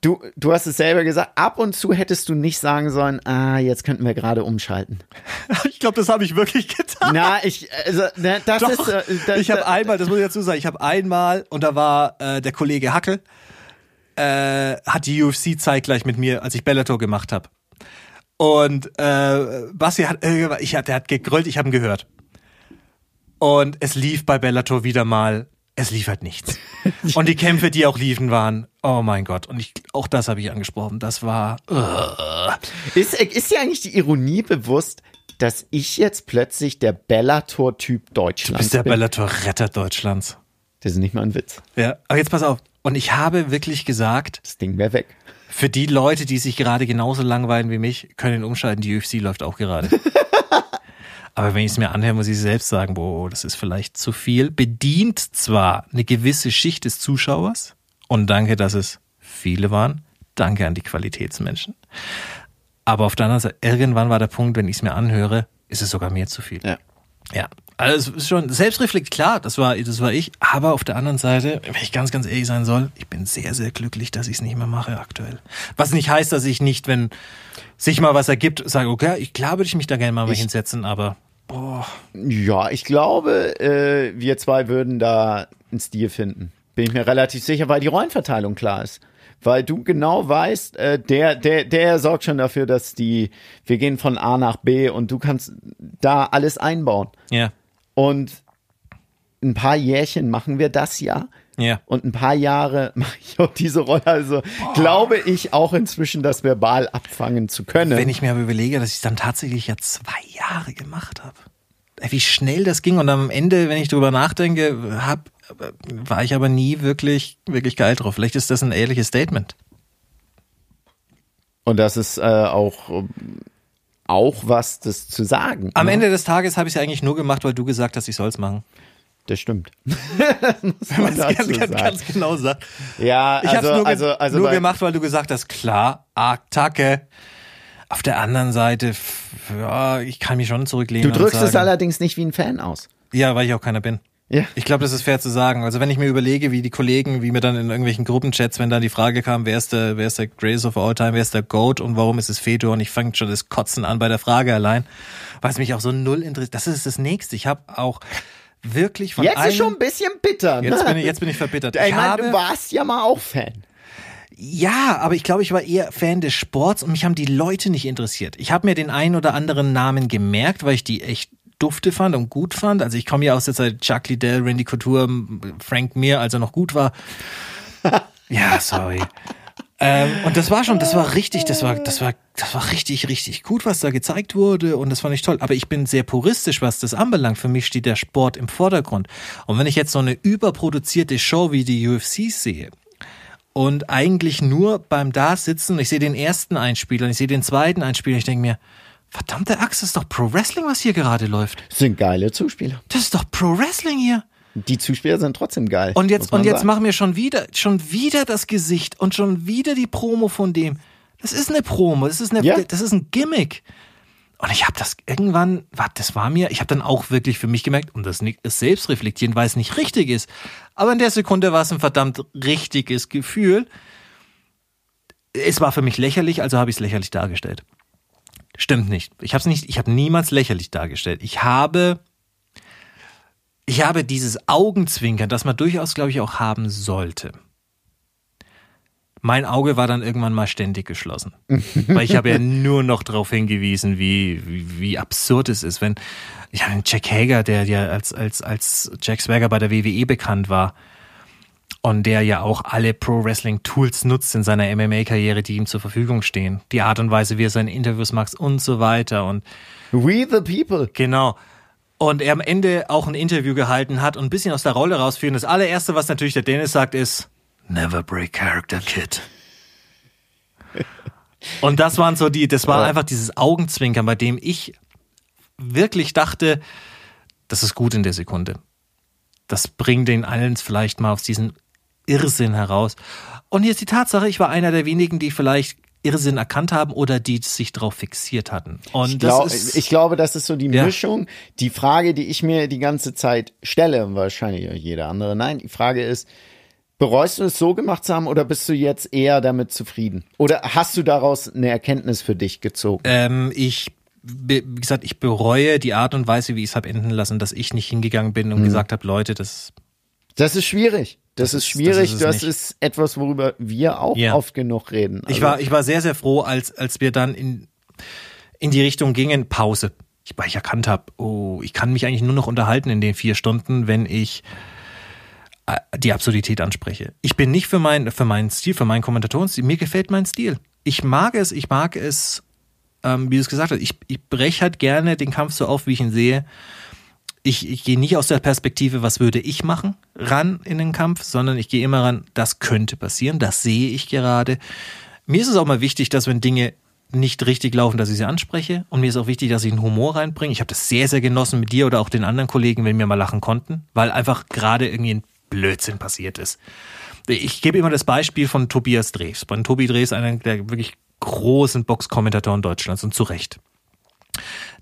Du, du hast es selber gesagt, ab und zu hättest du nicht sagen sollen, ah, jetzt könnten wir gerade umschalten. Ich glaube, das habe ich wirklich getan. Na, ich, also, na, das Doch, ist, äh, das, ich habe einmal, das muss ich dazu sagen, ich habe einmal, und da war äh, der Kollege Hackel, äh, hat die UFC zeitgleich mit mir, als ich Bellator gemacht habe. Und äh, Basti hat, äh, ich, hat- der hat gegrollt, ich habe ihn gehört. Und es lief bei Bellator wieder mal, es lief halt nichts. Und die Kämpfe, die auch liefen, waren, oh mein Gott. Und ich, auch das habe ich angesprochen. Das war, äh, Ist, ist dir eigentlich die Ironie bewusst, dass ich jetzt plötzlich der Bellator-Typ du Deutschlands bist der bin? Bellator-Retter Deutschlands. Das ist nicht mal ein Witz. Ja, aber jetzt pass auf. Und ich habe wirklich gesagt, Das Ding wäre weg. Für die Leute, die sich gerade genauso langweilen wie mich, können umschalten. Die UFC läuft auch gerade. Aber wenn ich es mir anhöre, muss ich selbst sagen, boah, das ist vielleicht zu viel. Bedient zwar eine gewisse Schicht des Zuschauers und danke, dass es viele waren. Danke an die Qualitätsmenschen. Aber auf der anderen Seite, irgendwann war der Punkt, wenn ich es mir anhöre, ist es sogar mir zu viel. Ja. Ja, also es ist schon selbstreflekt, klar, das war, das war ich. Aber auf der anderen Seite, wenn ich ganz, ganz ehrlich sein soll, ich bin sehr, sehr glücklich, dass ich es nicht mehr mache aktuell. Was nicht heißt, dass ich nicht, wenn sich mal was ergibt, sage, okay, ich klar würde ich mich da gerne mal, mal Ich- hinsetzen, aber boah, Ja, ich glaube, äh, wir zwei würden da einen Stil finden. Bin ich mir relativ sicher, weil die Rollenverteilung klar ist. Weil du genau weißt, äh, der, der, der sorgt schon dafür, dass die, wir gehen von A nach B und du kannst da alles einbauen. ja, Und ein paar Jährchen machen wir das ja. ja. Und ein paar Jahre mache ich auch diese Rolle. Also glaube ich auch inzwischen, das verbal abfangen zu können. Wenn ich mir aber überlege, dass ich dann tatsächlich ja zwei Jahre gemacht habe. Ey, Wie schnell das ging und am Ende, wenn ich drüber nachdenke, hab, war ich aber nie wirklich, wirklich geil drauf. Vielleicht ist das ein ehrliches Statement. Und das ist äh, auch, auch was, das zu sagen. Am ne? Ende des Tages habe ich es eigentlich nur gemacht, weil du gesagt hast, ich soll es machen. Das stimmt. das muss man ganz, dazu ganz, sagen. ganz genau sagt. Ja, Ich also, habe es nur, also, also nur gemacht, weil du gesagt hast, klar, Attacke. Auf der anderen Seite, ja, ich kann mich schon zurücklehnen. Du drückst und es allerdings nicht wie ein Fan aus. Ja, weil ich auch keiner bin. Ja. Ich glaube, das ist fair zu sagen. Also wenn ich mir überlege, wie die Kollegen, wie mir dann in irgendwelchen Gruppenchats, wenn dann die Frage kam, wer ist der, wer ist der Greatest of All Time, wer ist der Goat und warum ist es Fedor und ich fange schon das Kotzen an bei der Frage allein, weil es mich auch so null interessiert. Das ist das Nächste. Ich habe auch wirklich von Jetzt allen, ist schon ein bisschen bitter. Ne? jetzt bin ich, jetzt bin ich verbittert. ich Ich meine, du warst ja mal auch Fan. ja, aber ich glaube, ich war eher Fan des Sports und mich haben die Leute nicht interessiert. Ich habe mir den einen oder anderen Namen gemerkt, weil ich die echt dufte fand und gut fand. Also ich komme ja aus der Zeit Chuck Liddell, Randy Couture, Frank Mir, als er noch gut war. ja, sorry. ähm, und das war schon, das war richtig, das war, das war, das war richtig, richtig gut, was da gezeigt wurde und das fand ich toll. Aber ich bin sehr puristisch, was das anbelangt. Für mich steht der Sport im Vordergrund. Und wenn ich jetzt so eine überproduzierte Show wie die UFC sehe, und eigentlich nur beim Dasitzen, ich sehe den ersten Einspieler, ich sehe den zweiten Einspieler, ich denke mir, verdammte Axt, das ist doch Pro Wrestling, was hier gerade läuft. Das sind geile Zuspieler. Das ist doch Pro Wrestling hier. Die Zuspieler sind trotzdem geil. Und jetzt, und jetzt sagen. machen wir schon wieder, schon wieder das Gesicht und schon wieder die Promo von dem. Das ist eine Promo, das ist, eine, Ja. das ist ein Gimmick. Und ich habe das irgendwann, wa- das war mir, ich habe dann auch wirklich für mich gemerkt, und das ist selbstreflektieren, weil es nicht richtig ist. Aber in der Sekunde war es ein verdammt richtiges Gefühl. Es war für mich lächerlich, also habe ich es lächerlich dargestellt. Stimmt nicht. Ich habe es nicht, ich habe niemals lächerlich dargestellt. Ich habe, ich habe dieses Augenzwinkern, das man durchaus, glaube ich, auch haben sollte. Mein Auge war dann irgendwann mal ständig geschlossen. Weil ich habe ja nur noch darauf hingewiesen, wie, wie, wie absurd es ist, wenn, habe Jack Hager, der ja als, als, als Jack Swagger bei der WWE bekannt war und der ja auch alle Pro-Wrestling-Tools nutzt in seiner MMA-Karriere, die ihm zur Verfügung stehen. Die Art und Weise, wie er seine Interviews macht und so weiter und We the people. Genau. Und er am Ende auch ein Interview gehalten hat und ein bisschen aus der Rolle rausführen. Das allererste, was natürlich der Dennis sagt, ist Never break character, kid. Und das waren so die, das war einfach dieses Augenzwinkern, bei dem ich wirklich dachte, das ist gut in der Sekunde. Das bringt den allen vielleicht mal aus diesem Irrsinn heraus. Und hier ist die Tatsache, ich war einer der wenigen, die vielleicht Irrsinn erkannt haben oder die sich darauf fixiert hatten. Und Ich, das glaub, ist, ich glaube, das ist so die Ja. Mischung. Die Frage, die ich mir die ganze Zeit stelle, und wahrscheinlich auch jeder andere, nein, die Frage ist, bereust du es so gemacht zu haben oder bist du jetzt eher damit zufrieden? Oder hast du daraus eine Erkenntnis für dich gezogen? ähm, ich, wie gesagt, ich bereue die Art und Weise, wie ich es habe enden lassen, dass ich nicht hingegangen bin und Mhm. gesagt habe, Leute, das Das ist schwierig. Das, Das ist ist- schwierig. das Das ist ist, es nicht. etwas, worüber wir auch Ja. oft genug reden. Ich Also, war, ich war sehr, sehr froh, als, als wir dann in, in die Richtung gingen, Pause. Ich, weil ich erkannt habe, oh, ich kann mich eigentlich nur noch unterhalten in den vier Stunden, wenn ich äh, die Absurdität anspreche. Ich bin nicht für, mein, für meinen Stil, für meinen Kommentatorenstil. Mir gefällt mein Stil. Ich mag es, ich mag es, ähm, wie du es gesagt hast, ich, ich breche halt gerne den Kampf so auf, wie ich ihn sehe. Ich, ich gehe nicht aus der Perspektive, was würde ich machen, ran in den Kampf, sondern ich gehe immer ran, das könnte passieren, das sehe ich gerade. Mir ist es auch mal wichtig, dass wenn Dinge nicht richtig laufen, dass ich sie anspreche. Und mir ist auch wichtig, dass ich einen Humor reinbringe. Ich habe das sehr, sehr genossen mit dir oder auch den anderen Kollegen, wenn wir mal lachen konnten, weil einfach gerade irgendwie ein Blödsinn passiert ist. Ich gebe immer das Beispiel von Tobias Drees. Von Tobi Drees, einer der wirklich großen Boxkommentatoren Deutschlands und zu Recht.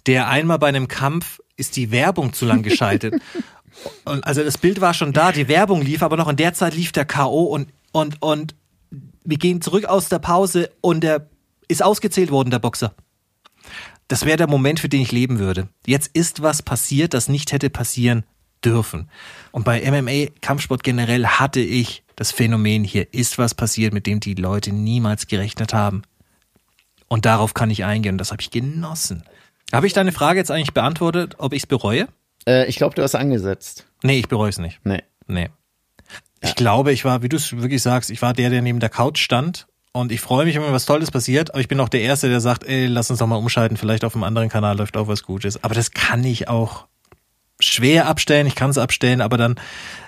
Der einmal bei einem Kampf ist die Werbung zu lang geschaltet. Und also das Bild war schon da, die Werbung lief, aber noch in der Zeit lief der K.O. und, und, und wir gehen zurück aus der Pause und der ist ausgezählt worden, der Boxer. Das wäre der Moment, für den ich leben würde. Jetzt ist was passiert, das nicht hätte passieren dürfen. Und bei MMA, Kampfsport generell, hatte ich das Phänomen, hier ist was passiert, mit dem die Leute niemals gerechnet haben. Und darauf kann ich eingehen. Und das habe ich genossen. Habe ich deine Frage jetzt eigentlich beantwortet, ob ich es bereue? äh, ich glaube, du hast angesetzt. Nee, ich bereue es nicht. Nee. Nee. Ich glaube, ich war, wie du es wirklich sagst, ich war der, der neben der Couch stand. Und ich freue mich, wenn mir was Tolles passiert, aber ich bin auch der Erste, der sagt, ey, lass uns doch mal umschalten, vielleicht auf einem anderen Kanal läuft auch was Gutes. Aber das kann ich auch schwer abstellen, ich kann es abstellen, aber dann,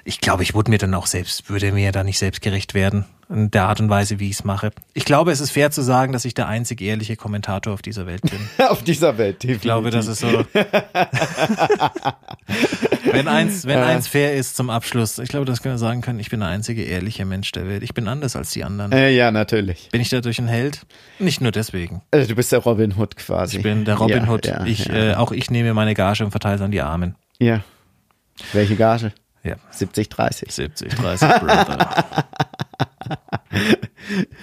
ich glaube, ich würde mir dann auch selbst, würde mir da nicht selbstgerecht werden, in der Art und Weise, wie ich es mache. Ich glaube, es ist fair zu sagen, dass ich der einzig ehrliche Kommentator auf dieser Welt bin. Auf dieser Welt, definitiv. Ich glaube, das ist so. wenn eins, wenn eins fair ist zum Abschluss, ich glaube, das können wir sagen können, ich bin der einzige ehrliche Mensch der Welt. Ich bin anders als die anderen. Äh, ja, natürlich. Bin ich dadurch ein Held? Nicht nur deswegen. Also, du bist der Robin Hood quasi. Ich bin der Robin ja, Hood. Ja, ich, ja. Äh, auch ich nehme meine Gage und verteile es an die Armen. Ja. Welche Gage? Ja. 70, 30. 70, 30, Brother.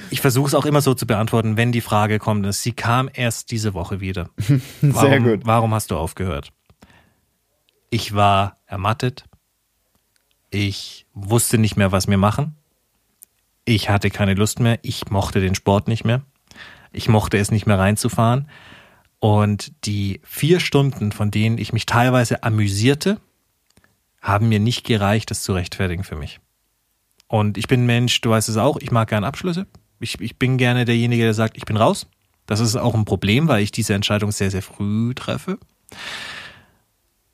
Ich versuche es auch immer so zu beantworten, wenn die Frage kommt. dass Sie kam erst diese Woche wieder. Warum, Sehr gut. Warum hast du aufgehört? Ich war ermattet. Ich wusste nicht mehr, was wir machen. Ich hatte keine Lust mehr. Ich mochte den Sport nicht mehr. Ich mochte es nicht mehr reinzufahren. Und die vier Stunden, von denen ich mich teilweise amüsierte, haben mir nicht gereicht, das zu rechtfertigen für mich. Und ich bin Mensch, du weißt es auch, ich mag gerne Abschlüsse. Ich, ich bin gerne derjenige, der sagt, ich bin raus. Das ist auch ein Problem, weil ich diese Entscheidung sehr, sehr früh treffe.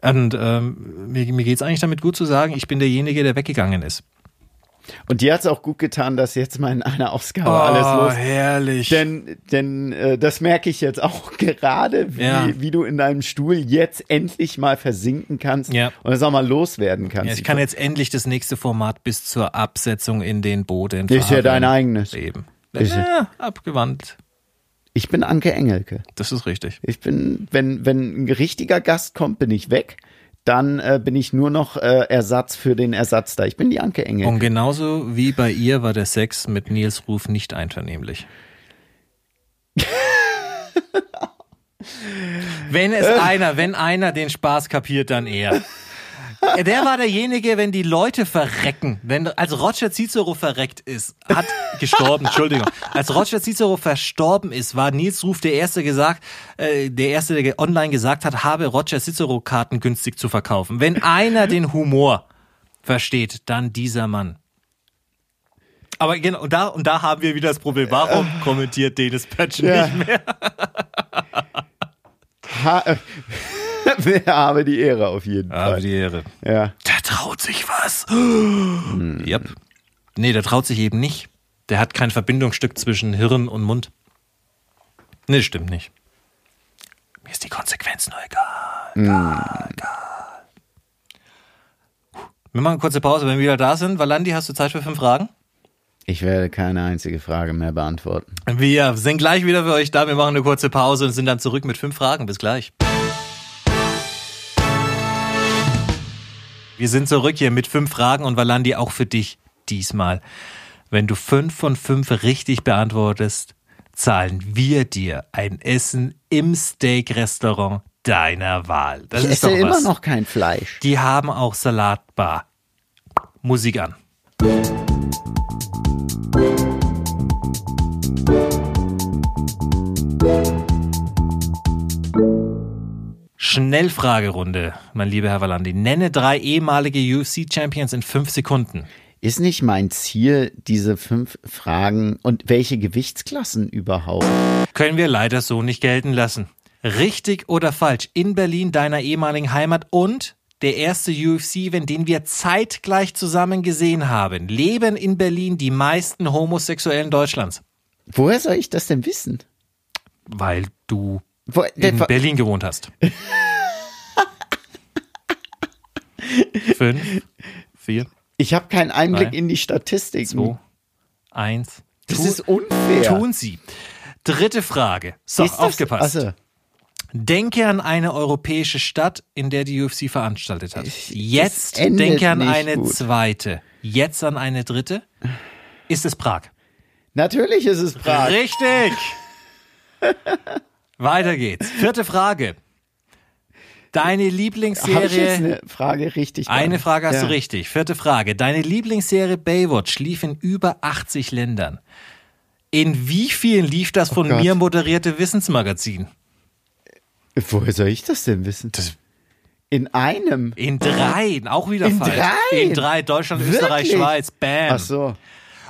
Und ähm, mir, mir geht es eigentlich damit gut zu sagen, ich bin derjenige, der weggegangen ist. Und dir hat es auch gut getan, dass jetzt mal in einer Ausgabe Oh, alles los herrlich. Denn, denn äh, das merke ich jetzt auch gerade, wie, Ja. wie du in deinem Stuhl jetzt endlich mal versinken kannst Ja. und es auch mal loswerden kannst. ja, ich kann jetzt endlich das nächste Format bis zur Absetzung in den Boden das ist ja dein eigenes. Eben. Ja, abgewandt. Ich bin Anke Engelke. Das ist richtig. Ich bin, wenn, wenn ein richtiger Gast kommt, bin ich weg. Dann äh, bin ich nur noch äh, Ersatz für den Ersatz da. Ich bin die Anke Engelke. Und genauso wie bei ihr war der Sex mit Nils Ruf nicht einvernehmlich. wenn es einer, wenn einer den Spaß kapiert, dann er. Der war derjenige, wenn die Leute verrecken, wenn als Roger Cicero verreckt ist, hat gestorben, Entschuldigung, als Roger Cicero verstorben ist, war Nils Ruf der erste gesagt, äh, der erste, der online gesagt hat, habe Roger Cicero Karten günstig zu verkaufen. Wenn einer den Humor versteht, dann dieser Mann. Aber genau, und da, und da haben wir wieder das Problem. Warum kommentiert Dennis Patchen Ja. nicht mehr? Ha Wer habe die Ehre auf jeden Fall. die Ehre. Ja. Der traut sich was. Hm. Yep. Nee, der traut sich eben nicht. Der hat kein Verbindungsstück zwischen Hirn und Mund. Nee, stimmt nicht. Mir ist die Konsequenz nur egal. Karl, Karl. Wir machen eine kurze Pause, wenn wir wieder da sind. Valandi, hast du Zeit für fünf Fragen? Ich werde keine einzige Frage mehr beantworten. Wir sind gleich wieder für euch da. Wir machen eine kurze Pause und sind dann zurück mit fünf Fragen. Bis gleich. Wir sind zurück hier mit fünf Fragen und Valandi auch für dich diesmal. Wenn du fünf von fünf richtig beantwortest, zahlen wir dir ein Essen im Steak-Restaurant deiner Wahl. Das ich esse immer noch kein Fleisch. Die haben auch Salatbar. Musik an. Schnellfragerunde, mein lieber Herr Valandi. Nenne drei ehemalige UFC-Champions in fünf Sekunden. Ist nicht mein Ziel, diese fünf Fragen und welche Gewichtsklassen überhaupt? Können wir leider so nicht gelten lassen. Richtig oder falsch? In Berlin, deiner ehemaligen Heimat und der erste UFC-Event, den wir zeitgleich zusammen gesehen haben. Leben in Berlin die meisten Homosexuellen Deutschlands. Woher soll ich das denn wissen? Weil du Wo, in Berlin gewohnt hast. Fünf, vier. Ich habe keinen Einblick drei, in die Statistiken. Zwei, eins. Das tu, ist unfair. Tun Sie. Dritte Frage. So, ist aufgepasst. Das, also. Denke an eine europäische Stadt, in der die UFC veranstaltet hat. Jetzt denke an eine gut. zweite. Jetzt an eine dritte. Ist es Prag? Natürlich ist es Prag. Richtig. Weiter geht's. Vierte Frage. Deine Lieblingsserie. Habe ich jetzt eine Frage richtig? Eine Frage hast ja. du richtig. Vierte Frage. Deine Lieblingsserie Baywatch lief in über 80 Ländern. In wie vielen lief das oh von oh mir moderierte Wissensmagazin? Woher soll ich das denn wissen? Das in einem? In drei, auch wieder in falsch. Drei? In drei, Deutschland, Wirklich? Österreich, Schweiz, bam. Ach so.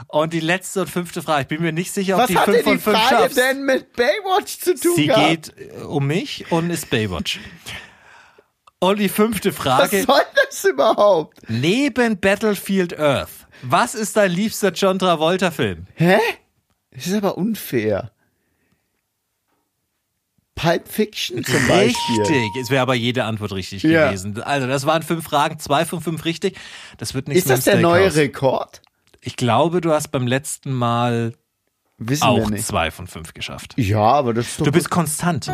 Und die letzte und fünfte Frage, ich bin mir nicht sicher, ob Was die fünf von fünf Frage schaffst. denn mit Baywatch zu tun Sie gehabt? geht äh, um mich und ist Baywatch. Und die fünfte Frage. Was soll das überhaupt? Neben Battlefield Earth, was ist dein liebster John Travolta-Film? Hä? Das ist aber unfair. Pulp Fiction zum richtig. Beispiel. Richtig, es wäre aber jede Antwort richtig ja. gewesen. Also das waren fünf Fragen, zwei von fünf richtig. Das wird nichts Ist das der neue Rekord? Ich glaube, du hast beim letzten Mal Wissen auch zwei von fünf geschafft. Ja, aber das ist doch Du bist konstant.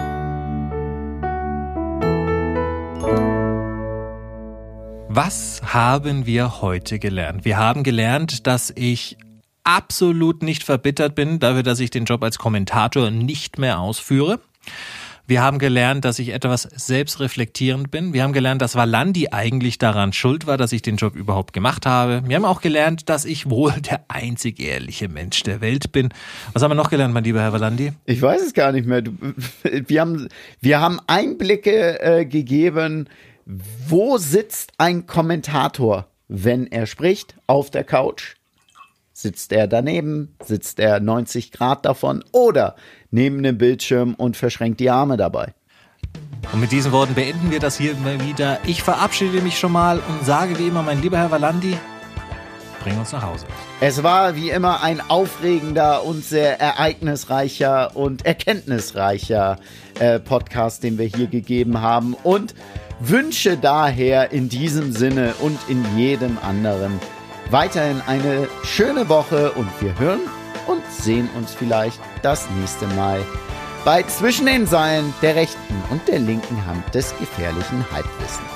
Was haben wir heute gelernt? Wir haben gelernt, dass ich absolut nicht verbittert bin dafür, dass ich den Job als Kommentator nicht mehr ausführe. Wir haben gelernt, dass ich etwas selbstreflektierend bin. Wir haben gelernt, dass Valandi eigentlich daran schuld war, dass ich den Job überhaupt gemacht habe. Wir haben auch gelernt, dass ich wohl der einzig ehrliche Mensch der Welt bin. Was haben wir noch gelernt, mein lieber Herr Valandi? Ich weiß es gar nicht mehr. Wir haben, wir haben Einblicke äh, gegeben, wo sitzt ein Kommentator, wenn er spricht, auf der Couch? Sitzt er daneben? Sitzt er 90 Grad davon? Oder neben dem Bildschirm und verschränkt die Arme dabei? Und mit diesen Worten beenden wir das hier immer wieder. Ich verabschiede mich schon mal und sage wie immer, mein lieber Herr Valandi, bring uns nach Hause. Es war wie immer ein aufregender und sehr ereignisreicher und erkenntnisreicher äh, Podcast, den wir hier gegeben haben. Und wünsche daher in diesem Sinne und in jedem anderen weiterhin eine schöne Woche und wir hören und sehen uns vielleicht das nächste Mal bei Zwischen den Seilen der rechten und der linken Hand des gefährlichen Halbwissens.